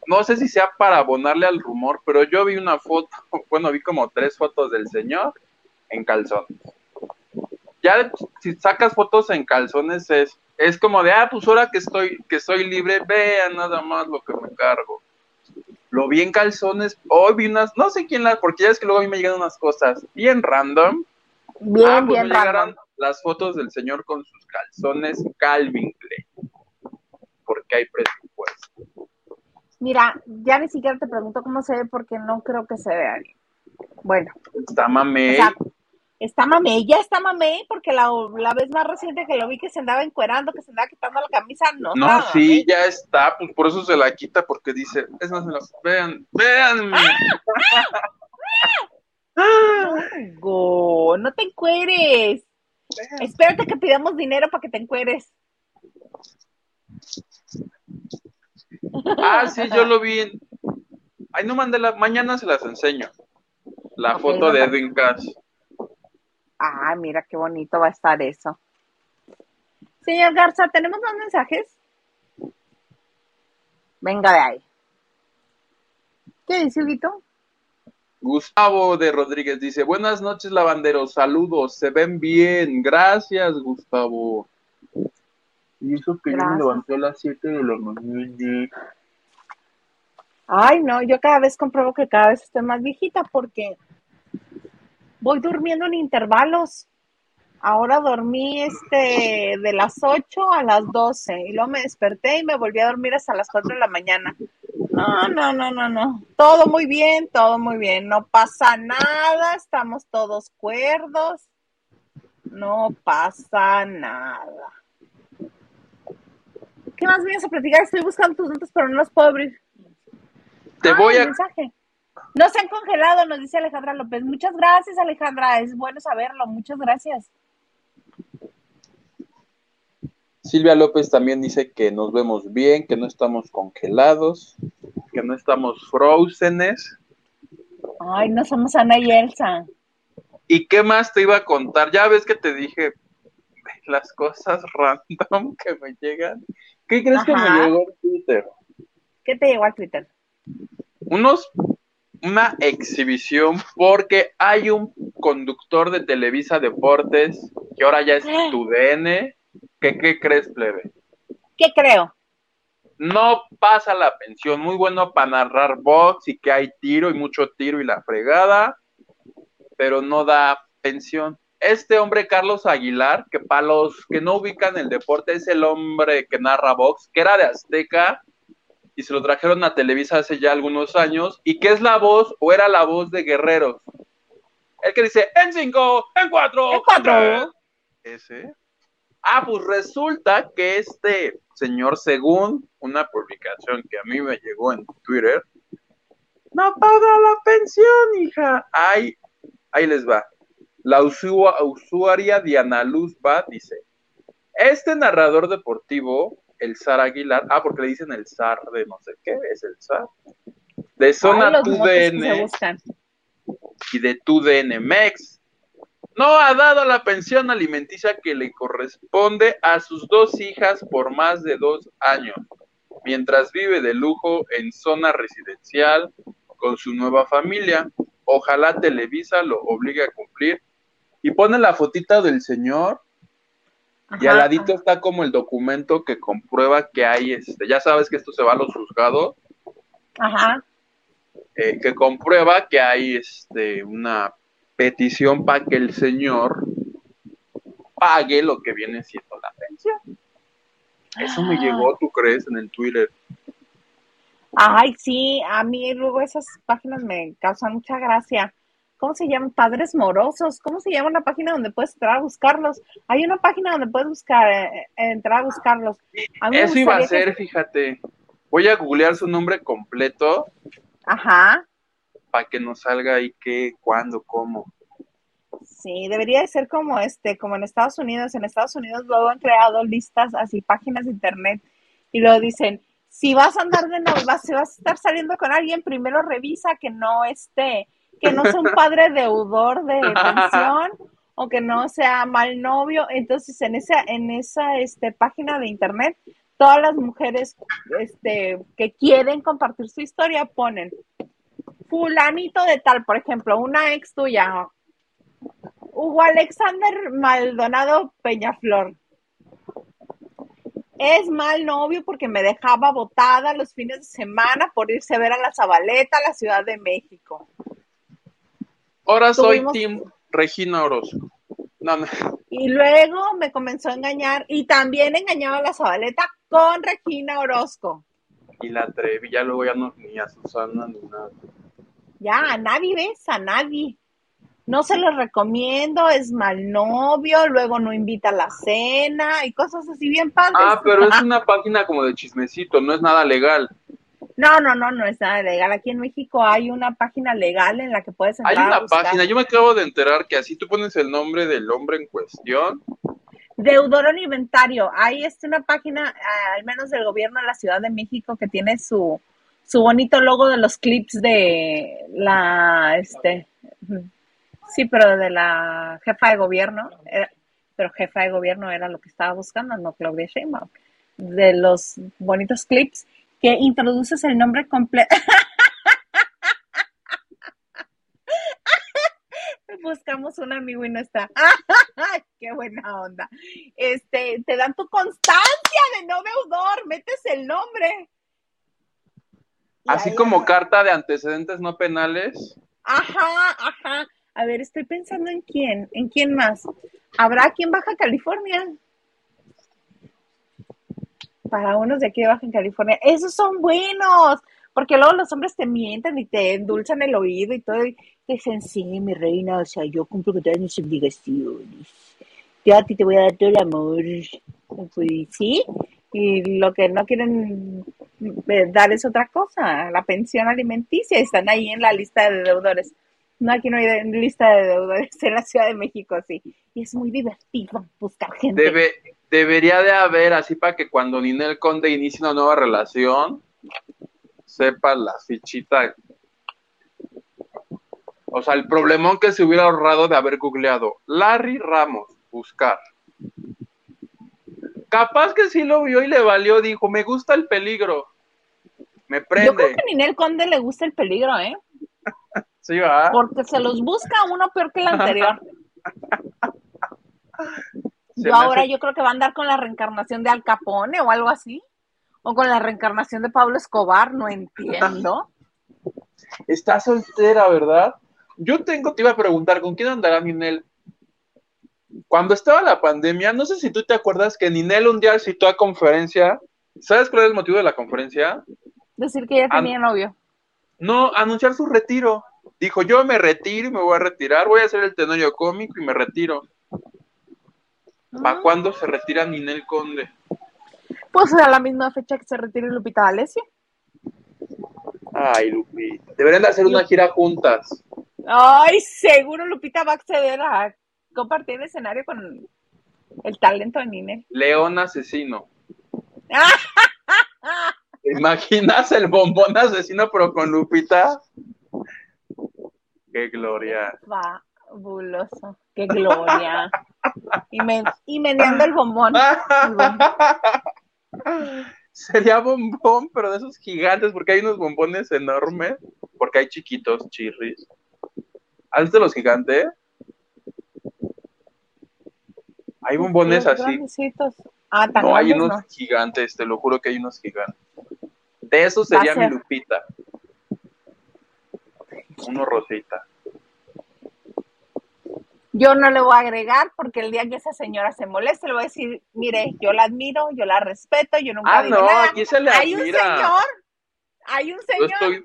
no sé si sea para abonarle al rumor, pero yo vi una foto, <laughs> bueno, vi como tres fotos del señor en calzones. Ya si sacas fotos en calzones es, es como de, ah, pues ahora que estoy, que estoy libre, vean nada más lo que me cargo. Lo vi en calzones, hoy vi unas, no sé quién las, porque ya es que luego a mí me llegan unas cosas bien random. Bien, Ah, pues bien me llegaron random. Las fotos del señor con sus calzones Calvin Klein. Porque hay presupuesto. Mira, ya ni siquiera te pregunto cómo se ve porque no creo que se vea bien. Bueno, Está mamey. o sea, está mamey, ya está mamey porque la, la vez más reciente que lo vi que se andaba encuerando, que se andaba quitando la camisa, no. No, estaba sí, ya está, pues por eso se la quita, porque dice, es más, vean, vean. Go, no te encueres. Espérate que pidamos dinero para que te encueres. Ah, sí, yo lo vi en... Ay, no mandé la... Mañana se las enseño. La foto de. Edwin Cass. Ah, mira qué bonito va a estar eso. Señor Garza, ¿tenemos más mensajes? Venga de ahí. ¿Qué dice Huguito? Gustavo de Rodríguez dice, buenas noches, lavanderos, saludos, se ven bien, gracias, Gustavo. Y eso que yo me levanté a las 7 de la mañana. Ay, no, yo cada vez compruebo que cada vez estoy más viejita porque voy durmiendo en intervalos. Ahora dormí este de las 8 a las 12 y luego me desperté y me volví a dormir hasta las 4 de la mañana. No, no, no, no, no. Todo muy bien, todo muy bien. No pasa nada, estamos todos cuerdos. No pasa nada. ¿Qué más vienes a platicar? Estoy buscando tus notas, pero no los puedo abrir. Te Ah, voy a... mensaje. No se han congelado, nos dice Alejandra López. Muchas gracias, Alejandra. Es bueno saberlo. Muchas gracias. Silvia López también dice que nos vemos bien, que no estamos congelados, que no estamos frozenes. Ay, no somos Ana y Elsa. ¿Y qué más te iba a contar? Ya ves que te dije las cosas <laughs> random que me llegan. ¿Qué crees que me llegó en Twitter? ¿Qué te llegó al Twitter? Unos, una exhibición porque hay un conductor de Televisa Deportes que ahora ya es tu DN. ¿Qué, ¿Qué crees, plebe? ¿Qué creo? No pasa la pensión, muy bueno para narrar box y que hay tiro y mucho tiro y la fregada, pero no da pensión. Este hombre, Carlos Aguilar, que para los que no ubican el deporte, es el hombre que narra box, que era de Azteca y se lo trajeron a Televisa hace ya algunos años, y que es la voz o era la voz de Guerreros. El que dice, en cinco, en cuatro, En cuatro. Ese. Ah, pues resulta que este señor, según una publicación que a mí me llegó en Twitter, no paga la pensión, hija. Ahí, ahí les va. La usua- usuaria Diana Luz va, dice, este narrador deportivo, el Zar Aguilar, ah, porque le dicen el Zar de no sé qué, es el Zar, de Ay, Zona 2DN buscan. y de TUDN MEX. No ha dado la pensión alimenticia que le corresponde a sus dos hijas por más de dos años, mientras vive de lujo en zona residencial con su nueva familia. Ojalá Televisa lo obligue a cumplir. Y pone la fotita del señor y al ladito está como el documento que comprueba que hay, este, ya sabes que esto se va a los juzgados, Ajá. eh, que comprueba que hay este, una petición para que el señor pague lo que viene siendo la pensión. Eso me Ah. llegó, ¿tú crees? En el Twitter. Ay, sí, a mí luego esas páginas me causan mucha gracia. ¿Cómo se llaman? Padres morosos. ¿Cómo se llama una página donde puedes entrar a buscarlos? Hay una página donde puedes buscar, eh, eh, entrar a buscarlos. A mí Eso iba a que- ser, fíjate. Voy a googlear su nombre completo Ajá. Para que nos salga ahí qué, cuándo, cómo. Sí, debería de ser como este, como en Estados Unidos. En Estados Unidos luego han creado listas así, páginas de internet, y luego dicen, si vas a andar de novia, si vas a estar saliendo con alguien, primero revisa que no esté, que no sea un padre deudor de pensión o que no sea mal novio. Entonces, en esa, en esa este, página de internet, todas las mujeres este, que quieren compartir su historia ponen fulanito de tal, por ejemplo, una ex tuya, Hugo Alexander Maldonado Peñaflor. Es mal novio porque me dejaba botada los fines de semana por irse a ver a la Zabaleta, a la Ciudad de México. Ahora soy Tim Regina Orozco. No, no. Y luego me comenzó a engañar y también engañaba a la Zabaleta con Regina Orozco. Y la Trevi, ya luego ya no ni a Susana ni nada. Ya, a nadie ves, a nadie no se los recomiendo, es mal novio, luego no invita a la cena y cosas así bien padres. Ah, pero es una página como de chismecito, no es nada legal. No, no, no, no es nada legal. Aquí en México hay una página legal en la que puedes entrar. Hay una página, yo me acabo de enterar que así tú pones el nombre del hombre en cuestión. Deudor Inventario. Hay este, una página, al menos del gobierno de la Ciudad de México, que tiene su, su bonito logo de los clips de la, este, Sí, pero de la jefa de gobierno, pero jefa de gobierno era lo que estaba buscando, no Claudia Sheinbaum. De los bonitos clips que introduces el nombre completo. <laughs> Buscamos un amigo y no está. <laughs> ¡Qué buena onda! Este, te dan tu constancia de no deudor, metes el nombre. Así como carta de antecedentes no penales. Ajá, ajá. A ver, estoy pensando en quién, en quién más. ¿Habrá aquí en Baja California? Para unos de aquí de Baja California. Esos son buenos, porque luego los hombres te mienten y te endulzan el oído y todo. Y te dicen, sí, mi reina, o sea, yo cumplo con todas mis obligaciones. Yo a ti te voy a dar todo el amor. Pues sí, y lo que no quieren dar es otra cosa, la pensión alimenticia, están ahí en la lista de deudores. No, aquí no hay lista de deudores en la Ciudad de México, sí. Y es muy divertido buscar gente. Debe, debería de haber, así para que cuando Ninel Conde inicie una nueva relación, sepa la fichita. O sea, el problemón que se hubiera ahorrado de haber googleado. Larry Ramos, buscar. Capaz que sí lo vio y le valió, dijo, me gusta el peligro. Me prende. Yo creo que a Ninel Conde le gusta el peligro, ¿eh? <laughs> Porque se los busca uno peor que el anterior. <laughs> yo ahora yo creo que va a andar con la reencarnación de Al Capone o algo así. O con la reencarnación de Pablo Escobar, no entiendo. <laughs> Está soltera, ¿verdad? Yo tengo, te iba a preguntar, ¿con quién andará Ninel? Cuando estaba la pandemia, no sé si tú te acuerdas que Ninel un día citó a conferencia. ¿Sabes cuál es el motivo de la conferencia? Decir que ya tenía novio. No, anunciar su retiro dijo, yo me retiro y me voy a retirar, voy a hacer el tenorio cómico y me retiro. ¿Para ah. cuándo se retira Ninel Conde? Pues a la misma fecha que se retire Lupita D'Alessio. Ay, Lupita. Deberían de hacer una gira juntas. Ay, seguro Lupita va a acceder a compartir el escenario con el talento de Ninel. León asesino. <laughs> imaginas el bombón asesino pero con Lupita? Qué gloria. Fabuloso. Qué gloria. y, me, y meneando el bombón. <laughs> Sería bombón, pero de esos gigantes, porque hay unos bombones enormes, porque hay chiquitos, chirris. ¿Has visto los gigantes? Hay bombones así. Ah, no, hay unos gigantes, te lo juro que hay unos gigantes. De eso sería mi Lupita uno rosita. Yo no le voy a agregar porque el día que esa señora se moleste le voy a decir, mire, yo la admiro, yo la respeto, yo nunca ah, no, aquí se le Hay un señor, hay un señor.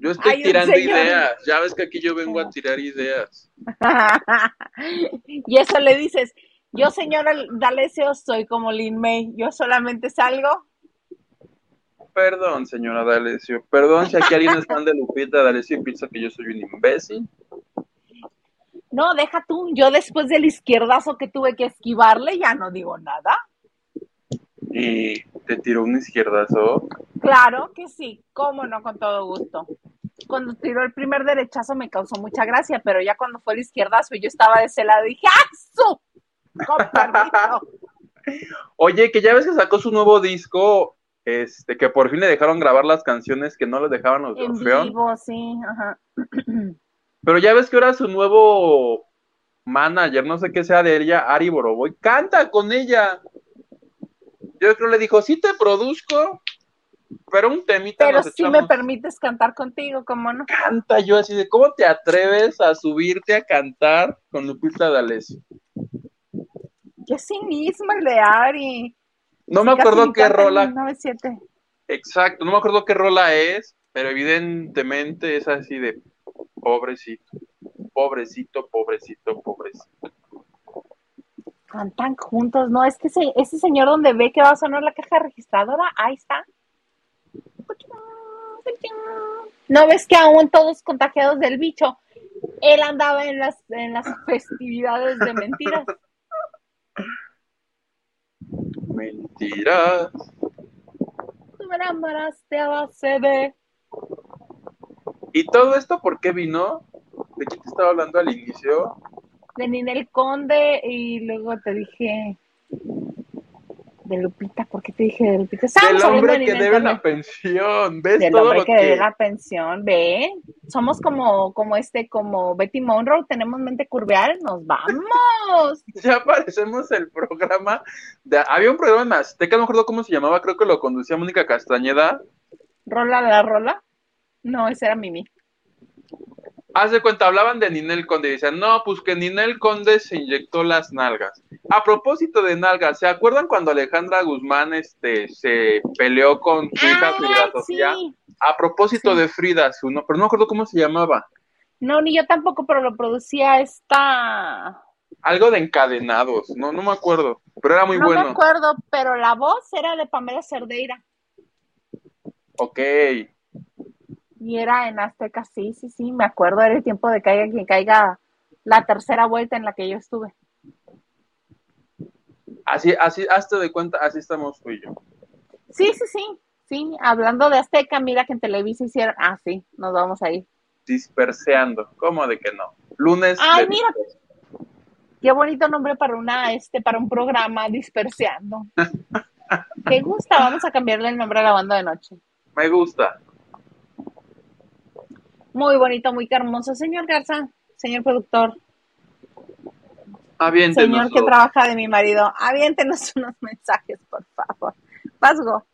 Yo estoy, tirando ideas, ya ves que aquí yo vengo a tirar ideas. <laughs> y eso le dices, yo señora D'Alessio soy como Lin May, yo solamente salgo Perdón, señora D'Alessio. Perdón si aquí alguien es fan de Lupita D'Alessio y piensa que yo soy un imbécil. No, deja tú. Yo después del izquierdazo que tuve que esquivarle, ya no digo nada. ¿Y te tiró un izquierdazo? Claro que sí, cómo no, con todo gusto. Cuando tiró el primer derechazo me causó mucha gracia, pero ya cuando fue el izquierdazo y yo estaba de ese lado, dije ¡Ah, su! <laughs> Oye, que ya ves que sacó su nuevo disco, este, que por fin le dejaron grabar las canciones que no le dejaban los En vivo, sí, ajá. <clears throat> Pero ya ves que ahora su nuevo manager, no sé qué sea de ella, Ari Boroboy, canta con ella. Yo creo le dijo, sí te produzco, pero un temita Pero sí me echamos". permites cantar contigo, ¿cómo no? Canta yo así de, ¿cómo te atreves a subirte a cantar con Lupita D'Alessio? Qué cinismo el de Ari. No me acuerdo qué rola, 97. exacto, no me acuerdo qué rola es, pero evidentemente es así de pobrecito, pobrecito, pobrecito, pobrecito. Cantan juntos, no, es que ese, ese señor donde ve que va a sonar la caja registradora, ahí está. ¿No ves que aún todos contagiados del bicho? Él andaba en las, en las <laughs> festividades de mentiras. Mentiras. Tú me enamoraste a base de... ¿Y todo esto por qué vino? ¿De qué te estaba hablando al inicio? De Ninel Conde y luego te dije de Lupita, ¿por qué te dije de Lupita? De hombre que debe Conde. la pensión. ¿Ves Del todo hombre lo que que, debe la pensión, ve, somos como, como este, como Betty Monroe, tenemos mente curveal, nos vamos. <laughs> Ya parecemos el programa. De... Había un programa en Azteca, no me acuerdo cómo se llamaba, creo que lo conducía Mónica Castañeda. Rola la rola. No, ese era Mimi. Haz de cuenta, hablaban de Ninel Conde y decían, no, pues que Ninel Conde se inyectó las nalgas. A propósito de nalgas, ¿se acuerdan cuando Alejandra Guzmán este, se peleó con su hija Frida Sofía? sí. A propósito Sí. de Frida, su no, pero no me acuerdo cómo se llamaba. No, ni yo tampoco, pero lo producía esta. Algo de encadenados, no, no me acuerdo, pero era muy no me bueno. acuerdo, pero la voz era de Pamela Cerdeira. Ok, Y era en Azteca, sí, sí, sí, me acuerdo, era el tiempo de caiga quien caiga la tercera vuelta en la que yo estuve. así, así, hazte de cuenta, así estamos tú y yo. Sí, sí, sí, sí, hablando de Azteca, mira que en Televisa hicieron, ah, sí, nos vamos a ir. Disperseando, ¿cómo de que no? Lunes. Ay, mira. Qué bonito nombre para una, este, para un programa disperseando. <laughs> Qué gusta, vamos a cambiarle el nombre a la banda de noche. Me gusta. Muy bonito, muy hermoso, señor Garza, señor productor, Aviéntenos. señor que trabaja de mi marido, aviéntenos <laughs> unos mensajes, por favor. Pasgo.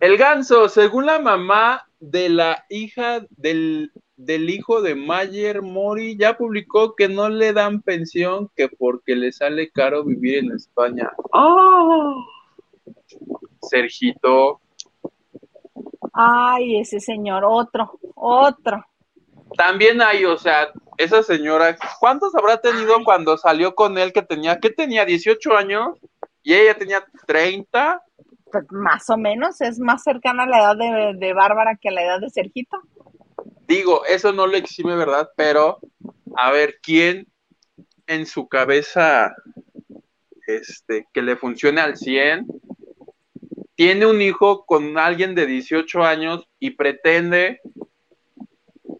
El ganso, según la mamá de la hija del, del hijo de Mayer Mori, ya publicó que no le dan pensión, que porque le sale caro vivir en España. ¡Ah! Sergito, Ay, ese señor, otro, otro. también hay, o sea, esa señora, ¿cuántos habrá tenido Ay. cuando salió con él que tenía, que tenía 18 años? Y ella tenía 30. Pues más o menos, es más cercana a la edad de, de Bárbara que a la edad de Sergito. Digo, eso no lo exime, ¿verdad? Pero, a ver, ¿quién en su cabeza, este, que le funcione al 100, tiene un hijo con alguien de 18 años y pretende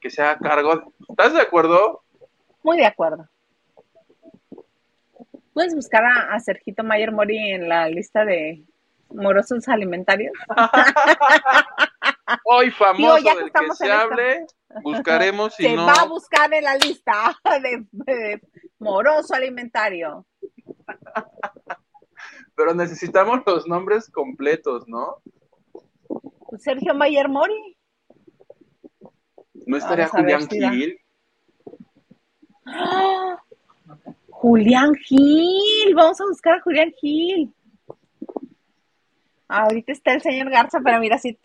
que se haga cargo? ¿Estás de acuerdo? Muy de acuerdo. Puedes buscar a, a Sergito Mayer Mori en la lista de morosos alimentarios. <laughs> Hoy famoso ya que del que se esto. hable, buscaremos si <laughs> Se no. va a buscar en la lista <laughs> de, de moroso alimentario. Pero necesitamos <laughs> los nombres completos, ¿no? Sergio Mayer Mori. ¿No estaría Julián si. Gil? ¡Ah! Julián Gil. Vamos a buscar a Julián Gil. Ahorita está el señor Garza, pero mira así.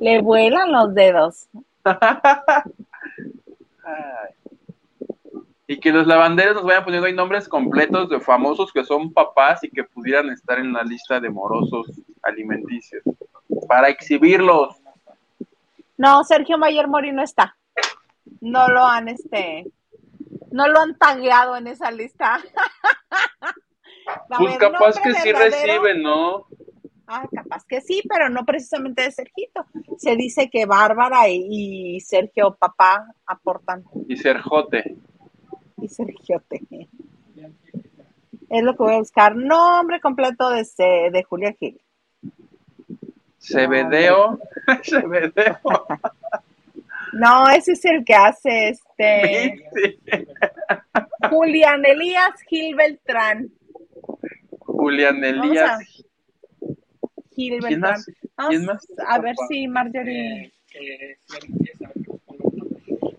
Le vuelan los dedos. <laughs> Y que los lavanderos nos vayan poniendo ahí nombres completos de famosos que son papás y que pudieran estar en la lista de morosos alimenticios para exhibirlos. No, Sergio Mayer Mori no está. No lo han, este, no lo han tagueado en esa lista. pues capaz que sí reciben, ¿no? Ah, capaz que sí, pero no precisamente de Sergito. Se dice que Bárbara y, Sergio Papá aportan. Y Serjote. Y Sergiote. Es lo que voy a buscar. Nombre completo de, de Julia Gil. Cebedeo. <laughs> Cebedeo. <laughs> no, ese es el que hace este. <laughs> Julián Elías Gil Beltrán. Julián Elías Gil Beltrán. ¿Quién más? A ver si Marjorie.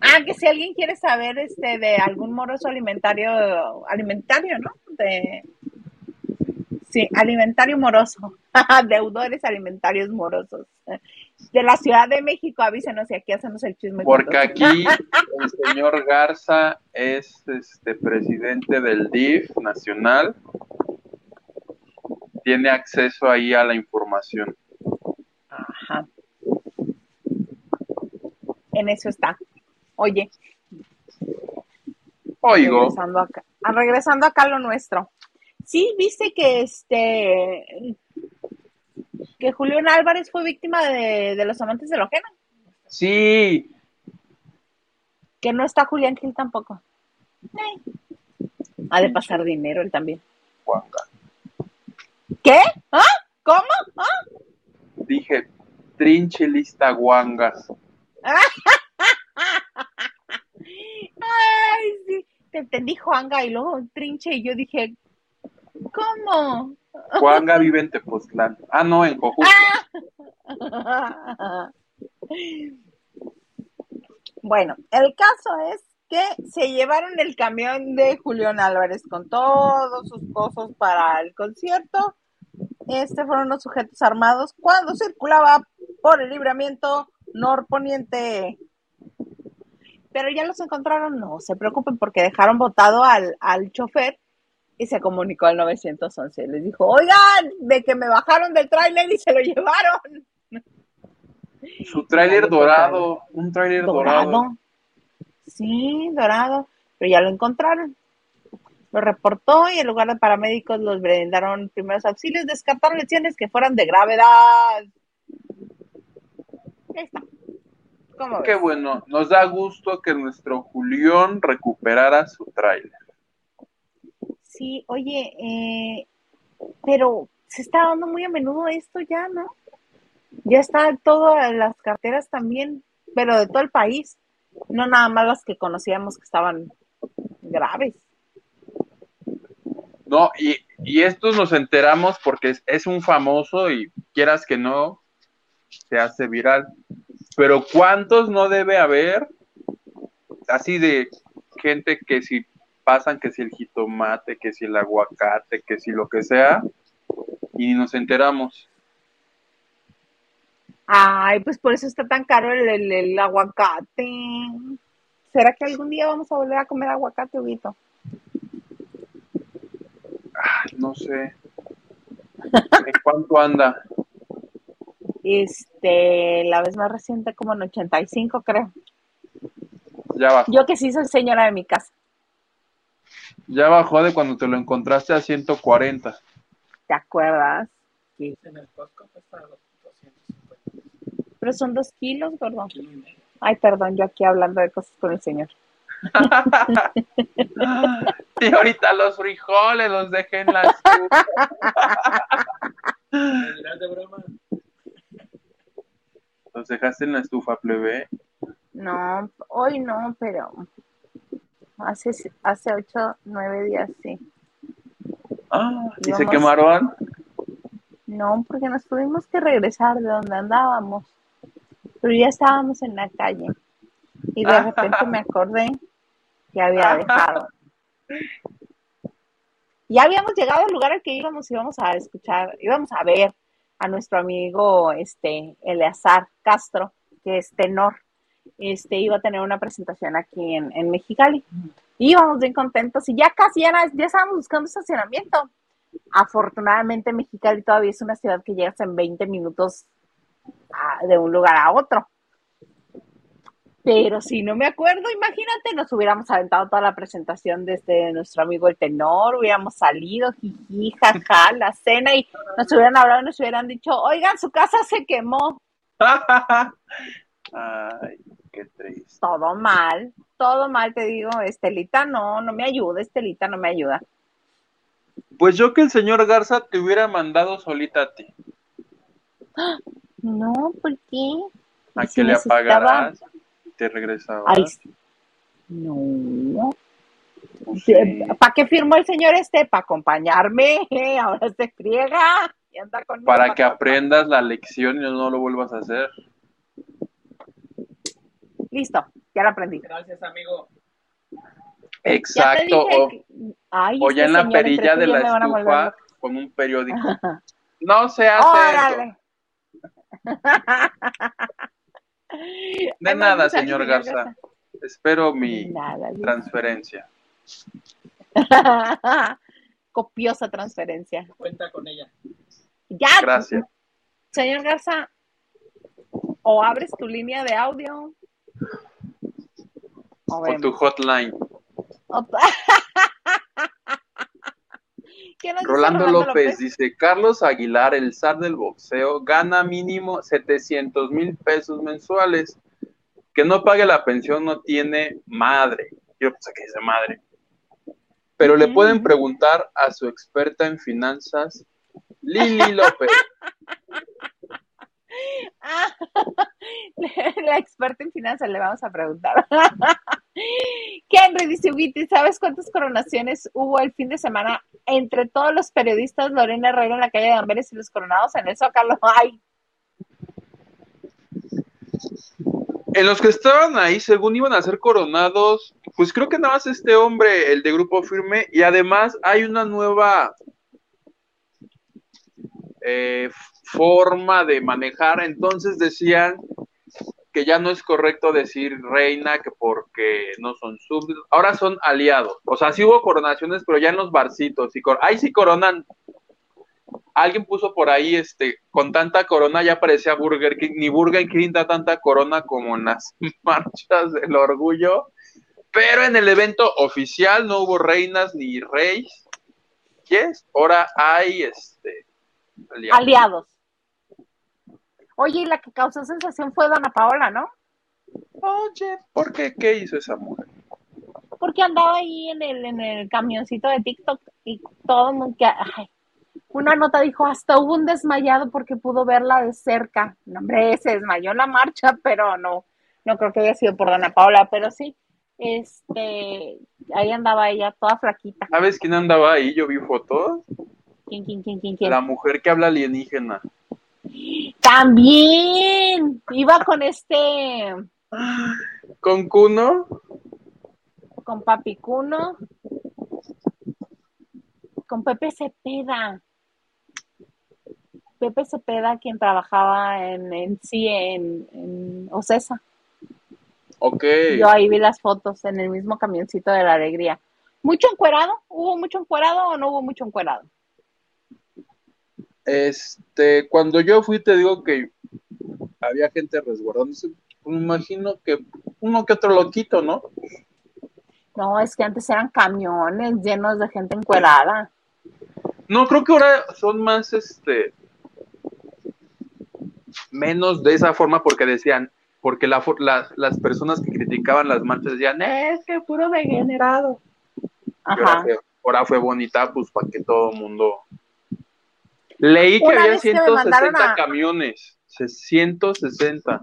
Ah, que si alguien quiere saber este de algún moroso alimentario, alimentario, ¿no? De sí, alimentario moroso, <laughs> deudores alimentarios morosos. De la Ciudad de México, avísenos y aquí hacemos el chisme. Porque aquí <laughs> el señor Garza es este presidente del DIF nacional tiene acceso ahí a la información. Ajá. En eso está. Oye. Oigo. Regresando acá, ah, regresando acá a lo nuestro. Sí, viste que este que Julián Álvarez fue víctima de, los amantes de Lojena. Sí. Que no está Julián Gil tampoco. Ha de pasar dinero él también. ¿Qué? ¿Ah? ¿Cómo? ¿Ah? Dije, trinche lista guangas. <laughs> Ay, sí. Te entendí Juanga y luego trinche y yo dije, ¿cómo? Juanga vive en Tepoztlán. Ah, no, en Cojutla. Bueno, el caso es que se llevaron el camión de Julián Álvarez con todos sus cosas para el concierto este fueron los sujetos armados cuando circulaba por el libramiento norponiente. Pero ya los encontraron, no se preocupen porque dejaron votado al, al chofer y se comunicó al 911. Les dijo, oigan, de que me bajaron del tráiler y se lo llevaron. <laughs> Su tráiler dorado, un tráiler dorado. dorado. Sí, dorado, pero ya lo encontraron lo reportó y en lugar de paramédicos los brindaron primeros auxilios, descartaron lesiones que fueran de gravedad. Ahí está. Qué bueno, nos da gusto que nuestro Julián recuperara su tráiler. Sí, oye, eh, pero se está dando muy a menudo esto ya, ¿no? Ya está todas las carteras también, pero de todo el país, no nada más las que conocíamos que estaban graves. No, y, y estos nos enteramos porque es, un famoso y quieras que no, se hace viral. Pero ¿cuántos no debe haber así de gente que si pasan, que si el jitomate, que si el aguacate, que si lo que sea, y nos enteramos? Ay, pues por eso está tan caro el, el, aguacate. ¿Será que algún día vamos a volver a comer aguacate, Huguito? no sé. ¿En cuánto anda? Este, la vez más reciente como en 85, creo. Ya bajó. Yo que sí soy señora de mi casa. Ya bajó de cuando te lo encontraste a 140. ¿Te acuerdas? Sí. En el Costco Pero son dos kilos, perdón. Ay, perdón, yo aquí hablando de cosas con el señor. <laughs> y ahorita los frijoles los dejé en la <laughs> estufa. ¿Los dejaste en la estufa, plebe? No, hoy no, pero hace, hace ocho, nueve días sí. Ah, ¿y se quemaron? No, porque nos tuvimos que regresar de donde andábamos. Pero ya estábamos en la calle. Y de repente me acordé que había dejado. <laughs> Ya habíamos llegado al lugar al que íbamos, íbamos a escuchar, íbamos a ver a nuestro amigo este Eleazar Castro, que es tenor. Este iba a tener una presentación aquí en, en Mexicali. íbamos bien contentos y ya casi ya, ya estábamos buscando estacionamiento. Afortunadamente Mexicali todavía es una ciudad que llegas en 20 minutos de un lugar a otro. Pero si no me acuerdo, imagínate, nos hubiéramos aventado toda la presentación desde nuestro amigo el tenor, hubiéramos salido, jiji, jaja, la cena y nos hubieran hablado y nos hubieran dicho, oigan, su casa se quemó. <laughs> Ay, qué triste. Todo mal, todo mal, te digo, Estelita no, no me ayuda, Estelita no me ayuda. Pues yo que el señor Garza te hubiera mandado solita a ti. <gasps> No, ¿por qué? ¿A qué le apagarás? Te regresaba. no. ¿Para qué firmó el señor este? Para acompañarme. Ahora se friega. Y anda para que aprendas la lección y no lo vuelvas a hacer. Listo, ya lo aprendí. Gracias, amigo. Exacto. O, ya en la perilla de la estufa con un periódico. <laughs> no se hace <laughs> De nada, señor Garza. Espero mi transferencia. <laughs> Copiosa transferencia. Cuenta con ella. Ya. Gracias. Señor Garza, o abres tu línea de audio. O, tu hotline. <laughs> Rolando, López, dice, Carlos Aguilar, el zar del boxeo, gana mínimo 700 mil pesos mensuales. Que no pague la pensión no tiene madre. Yo pensé que dice madre. Pero le pueden preguntar a su experta en finanzas, Lili López. <laughs> <laughs> la experta en finanzas le vamos a preguntar. <laughs> Henry dice, ¿sabes cuántas coronaciones hubo el fin de semana entre todos los periodistas Lorena Herrera en la calle de Amberes y los coronados en el Zócalo? <laughs> ¡Ay! En los que estaban ahí, según iban a ser coronados, pues creo que nada más este hombre, el de Grupo Firme, y además hay una nueva eh, forma de manejar, entonces decían que ya no es correcto decir reina, que porque no son súbditos, ahora son aliados. O sea, sí hubo coronaciones, pero ya en los barcitos. Y ahí sí coronan. Alguien puso por ahí, este, con tanta corona ya parecía Burger King, ni Burger King da tanta corona como en las <laughs> marchas del orgullo. Pero en el evento oficial no hubo reinas ni reyes. Yes, ahora hay este aliados. Oye, y la que causó sensación fue Dana Paola, ¿no? Oye, ¿por qué? ¿Qué hizo esa mujer? Porque andaba ahí en el, en el camioncito de TikTok y todo el mundo que... Ay, una nota dijo, hasta hubo un desmayado porque pudo verla de cerca. No, hombre, se desmayó en la marcha, pero no, no creo que haya sido por Dana Paola, pero sí, este, ahí andaba ella toda flaquita. ¿Sabes quién andaba ahí? Yo vi fotos. ¿Quién, quién, quién, quién, quién? La mujer que habla alienígena. También iba con este. ¿Con Cuno? Con Papi Cuno. Con Pepe Cepeda. Pepe Cepeda, quien trabajaba en, en sí en, en Ocesa. Ok. Yo ahí vi las fotos en el mismo camioncito de la alegría. ¿Mucho encuerado? ¿Hubo mucho encuerado o no hubo mucho encuerado? Este, cuando yo fui, te digo que había gente resguardándose. Me imagino que uno que otro loquito, ¿no? No, es que antes eran camiones llenos de gente encuerada. No, creo que ahora son más, este, menos de esa forma porque decían, porque la, las personas que criticaban las marchas decían, es que puro degenerado. Ajá. Ahora fue, bonita, pues para que todo el mundo Leí que había 160 camiones, 160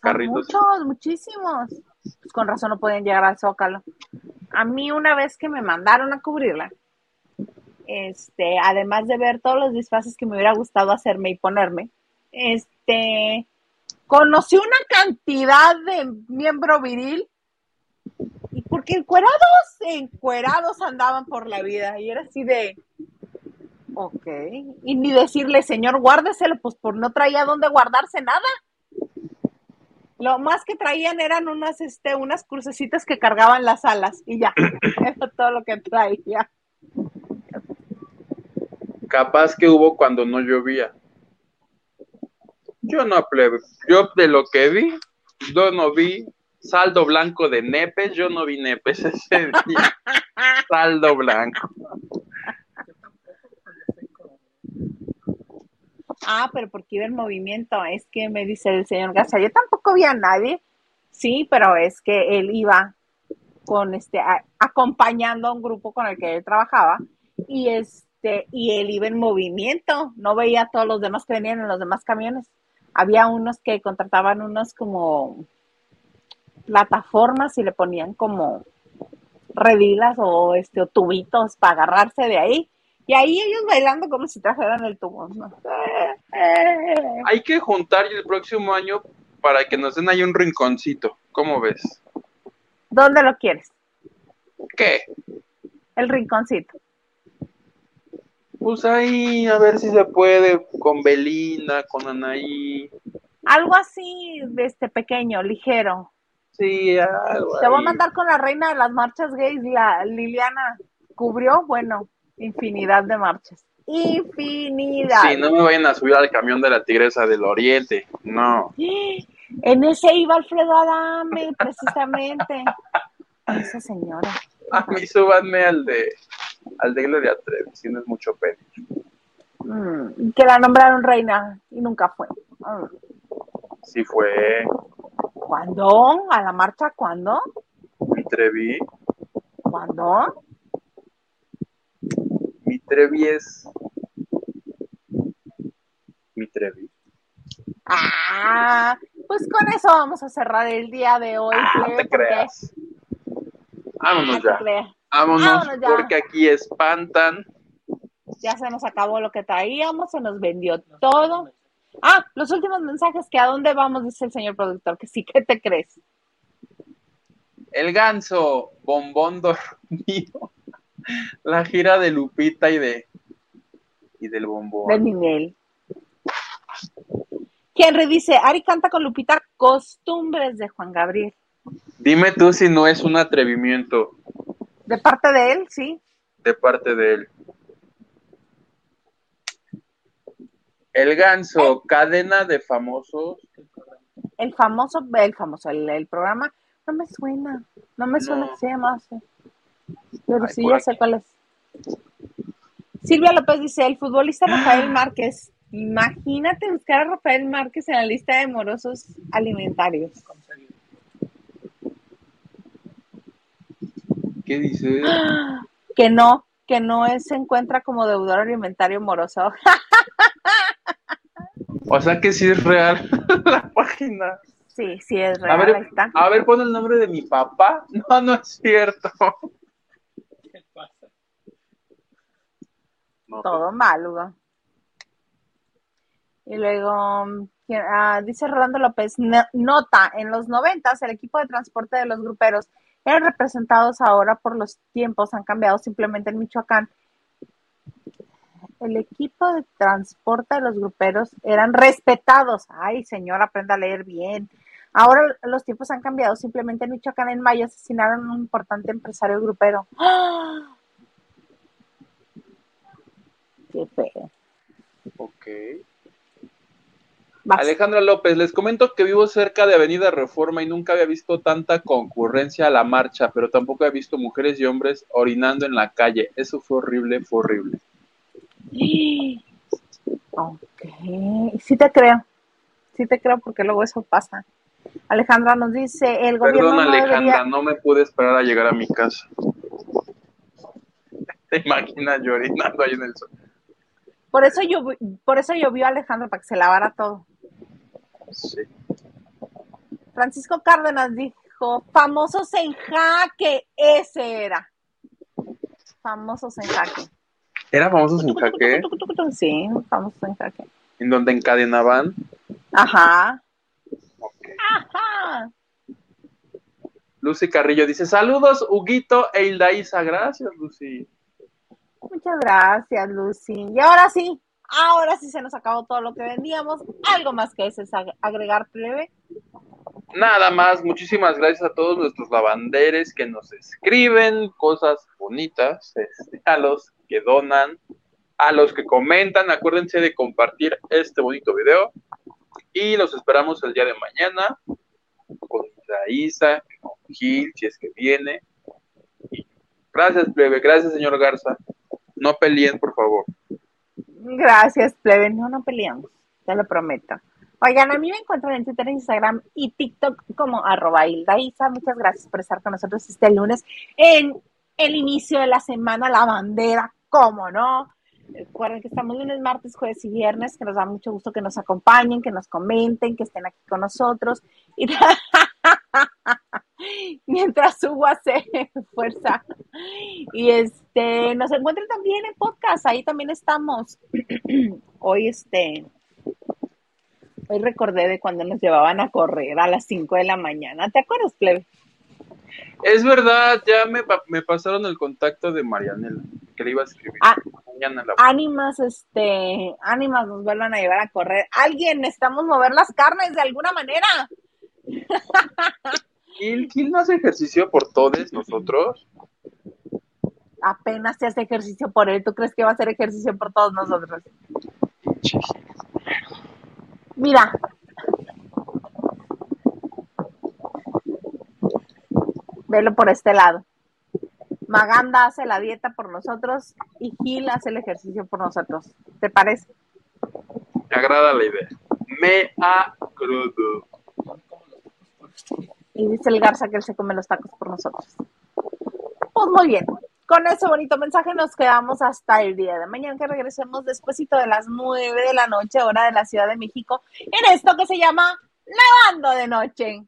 carritos. Muchos, muchísimos. Pues con razón no pueden llegar al Zócalo. A mí una vez que me mandaron a cubrirla, este, además de ver todos los disfraces que me hubiera gustado hacerme y ponerme, este, conocí una cantidad de miembro viril y porque encuerados, encuerados andaban por la vida y era así de, Ok. Y ni decirle, señor, guárdeselo, pues por no traía dónde guardarse nada. Lo más que traían eran unas, este, unas crucecitas que cargaban las alas y ya, <coughs> era todo lo que traía. Capaz que hubo cuando no llovía. Yo no plebe, yo de lo que vi, yo no vi saldo blanco de nepes, yo no vi nepes ese día. <laughs> saldo blanco. Ah, pero porque iba en movimiento, es que me dice el señor Garza, yo tampoco vi a nadie, sí, pero es que él iba con este, acompañando a un grupo con el que él trabajaba y este, y él iba en movimiento, no veía a todos los demás que venían en los demás camiones. Había unos que contrataban unos como plataformas y le ponían como redilas o este o tubitos para agarrarse de ahí y ahí ellos bailando como si trajeran el tubo. <laughs> Hay que juntar el próximo año para que nos den ahí un rinconcito. ¿Cómo ves? ¿Dónde lo quieres? ¿Qué? El rinconcito. Pues ahí, a ver si se puede, con Belina, con Anaí. Algo así, de este pequeño, ligero. Sí, algo Te voy a mandar con la reina de las marchas gays, la Liliana. ¿Cubrió? Bueno, infinidad de marchas. Infinidad. Sí, no me vayan a subir al camión de la tigresa del oriente, no. <gasps> En ese iba Alfredo Adame, precisamente. <laughs> Esa señora. A mí súbanme al de, al de Gloria Trevi, si no es mucho pedir. Mm, que la nombraron reina y nunca fue. Mm. Sí fue. ¿Cuándo? ¿A la marcha cuándo? Mi Trevi. ¿Cuándo? Mi Trevi es. Mi Trevi. Ah, pues con eso vamos a cerrar el día de hoy. Ah, no te creas. Vámonos Ah, te ya. creas. Vámonos, Vámonos ya. porque aquí espantan. Ya se nos acabó lo que traíamos, se nos vendió todo. Ah, los últimos mensajes, que a dónde vamos, dice el señor productor, que sí, ¿qué te crees? El ganso, bombón <laughs> dormido. La gira de Lupita y de. Y del bombón. De Ninel. Henry dice, Ari canta con Lupita Costumbres de Juan Gabriel. Dime tú si no es un atrevimiento De parte de él, sí. de parte de él. El ganso, cadena de famosos. El famoso, el famoso, el, el programa, no me suena, no me suena No. que se llama así. Pero Ay, sí, ya sé cuál es. Silvia López dice, el futbolista Rafael Márquez. Imagínate buscar a Rafael Márquez en la lista de morosos alimentarios. ¿Qué dice? <gasps> Que no, que no es- se encuentra como deudor alimentario moroso. <laughs> O sea que sí es real <laughs> la página. sí, sí es A real, ahí ver, está. a ver, pon el nombre de mi papá. <laughs> No, no es cierto. ¿Qué pasa? No, Todo Hugo. Y luego. Ah, dice Rolando López, "No- nota, en los noventas el equipo de transporte de los gruperos eran representados ahora por los tiempos, han cambiado simplemente en Michoacán. El equipo de transporte de los gruperos eran respetados. Ay, señor, aprenda a leer bien. Ahora los tiempos han cambiado. Simplemente en Michoacán en mayo asesinaron a un importante empresario grupero. ¡Ah! Qué feo. Ok. Vas. Alejandra López, les comento que vivo cerca de Avenida Reforma y nunca había visto tanta concurrencia a la marcha, pero tampoco había visto mujeres y hombres orinando en la calle. Eso fue horrible, fue horrible. Ok, sí te creo, sí te creo porque luego eso pasa. Alejandra nos dice, el gobierno Perdón, no Alejandra, debería... no me pude esperar a llegar a mi casa. <laughs> ¿Te imaginas yo orinando ahí en el sol? Por eso yo, por eso llovió Alejandra, para que se lavara todo. Sí. Francisco Cárdenas dijo, famosos en jaque, ese era. Famosos en jaque. ¿Era famosos en jaque? Sí, famosos en jaque. ¿En donde encadenaban? Ajá. Ajá. Lucy Carrillo dice, saludos, Huguito e Hilda Isa. Gracias, Lucy. Muchas gracias, Lucy. Y ahora sí, ahora sí se nos acabó todo lo que vendíamos. ¿Algo más que ag- agregar, plebe? nada más, muchísimas gracias a todos nuestros lavanderes que nos escriben cosas bonitas, este, a los que donan, a los que comentan, acuérdense de compartir este bonito video y los esperamos el día de mañana con Isa, con Gil, si es que viene. gracias, plebe, gracias, señor Garza. No peleen, por favor. Gracias, plebe. No, no peleamos, te lo prometo. Oigan, a mí me encuentran en Twitter, Instagram y TikTok como arroba Hilda Isa. Muchas gracias por estar con nosotros este lunes en el inicio de la semana, la bandera, cómo no. Recuerden que estamos lunes, martes, jueves y viernes, que nos da mucho gusto que nos acompañen, que nos comenten, que estén aquí con nosotros. Y <laughs> <laughs> mientras subo hace fuerza. Y este, nos encuentren también en podcast, ahí también estamos. <clears throat> Hoy este Hoy recordé de cuando nos llevaban a correr a las 5 de la mañana. ¿Te acuerdas, Plebe? Es verdad, ya me, me pasaron el contacto de Marianela, que le iba a escribir. Ah, mañana ánimas, este, ánimas nos vuelvan a llevar a correr. Alguien, necesitamos mover las carnes de alguna manera. <laughs> ¿Gil, Gil no hace ejercicio por todos nosotros? Apenas se hace ejercicio por él. ¿Tú crees que va a hacer ejercicio por todos nosotros? Mira. Velo por este lado. Maganda hace la dieta por nosotros y Gil hace el ejercicio por nosotros. ¿Te parece? Me agrada la idea. Me agrada. Y dice el Garza que él se come los tacos por nosotros. Pues muy bien con ese bonito mensaje nos quedamos hasta el día de mañana que regresemos despuesito de las nueve de la noche, hora de la Ciudad de México, en esto que se llama Lavando de Noche.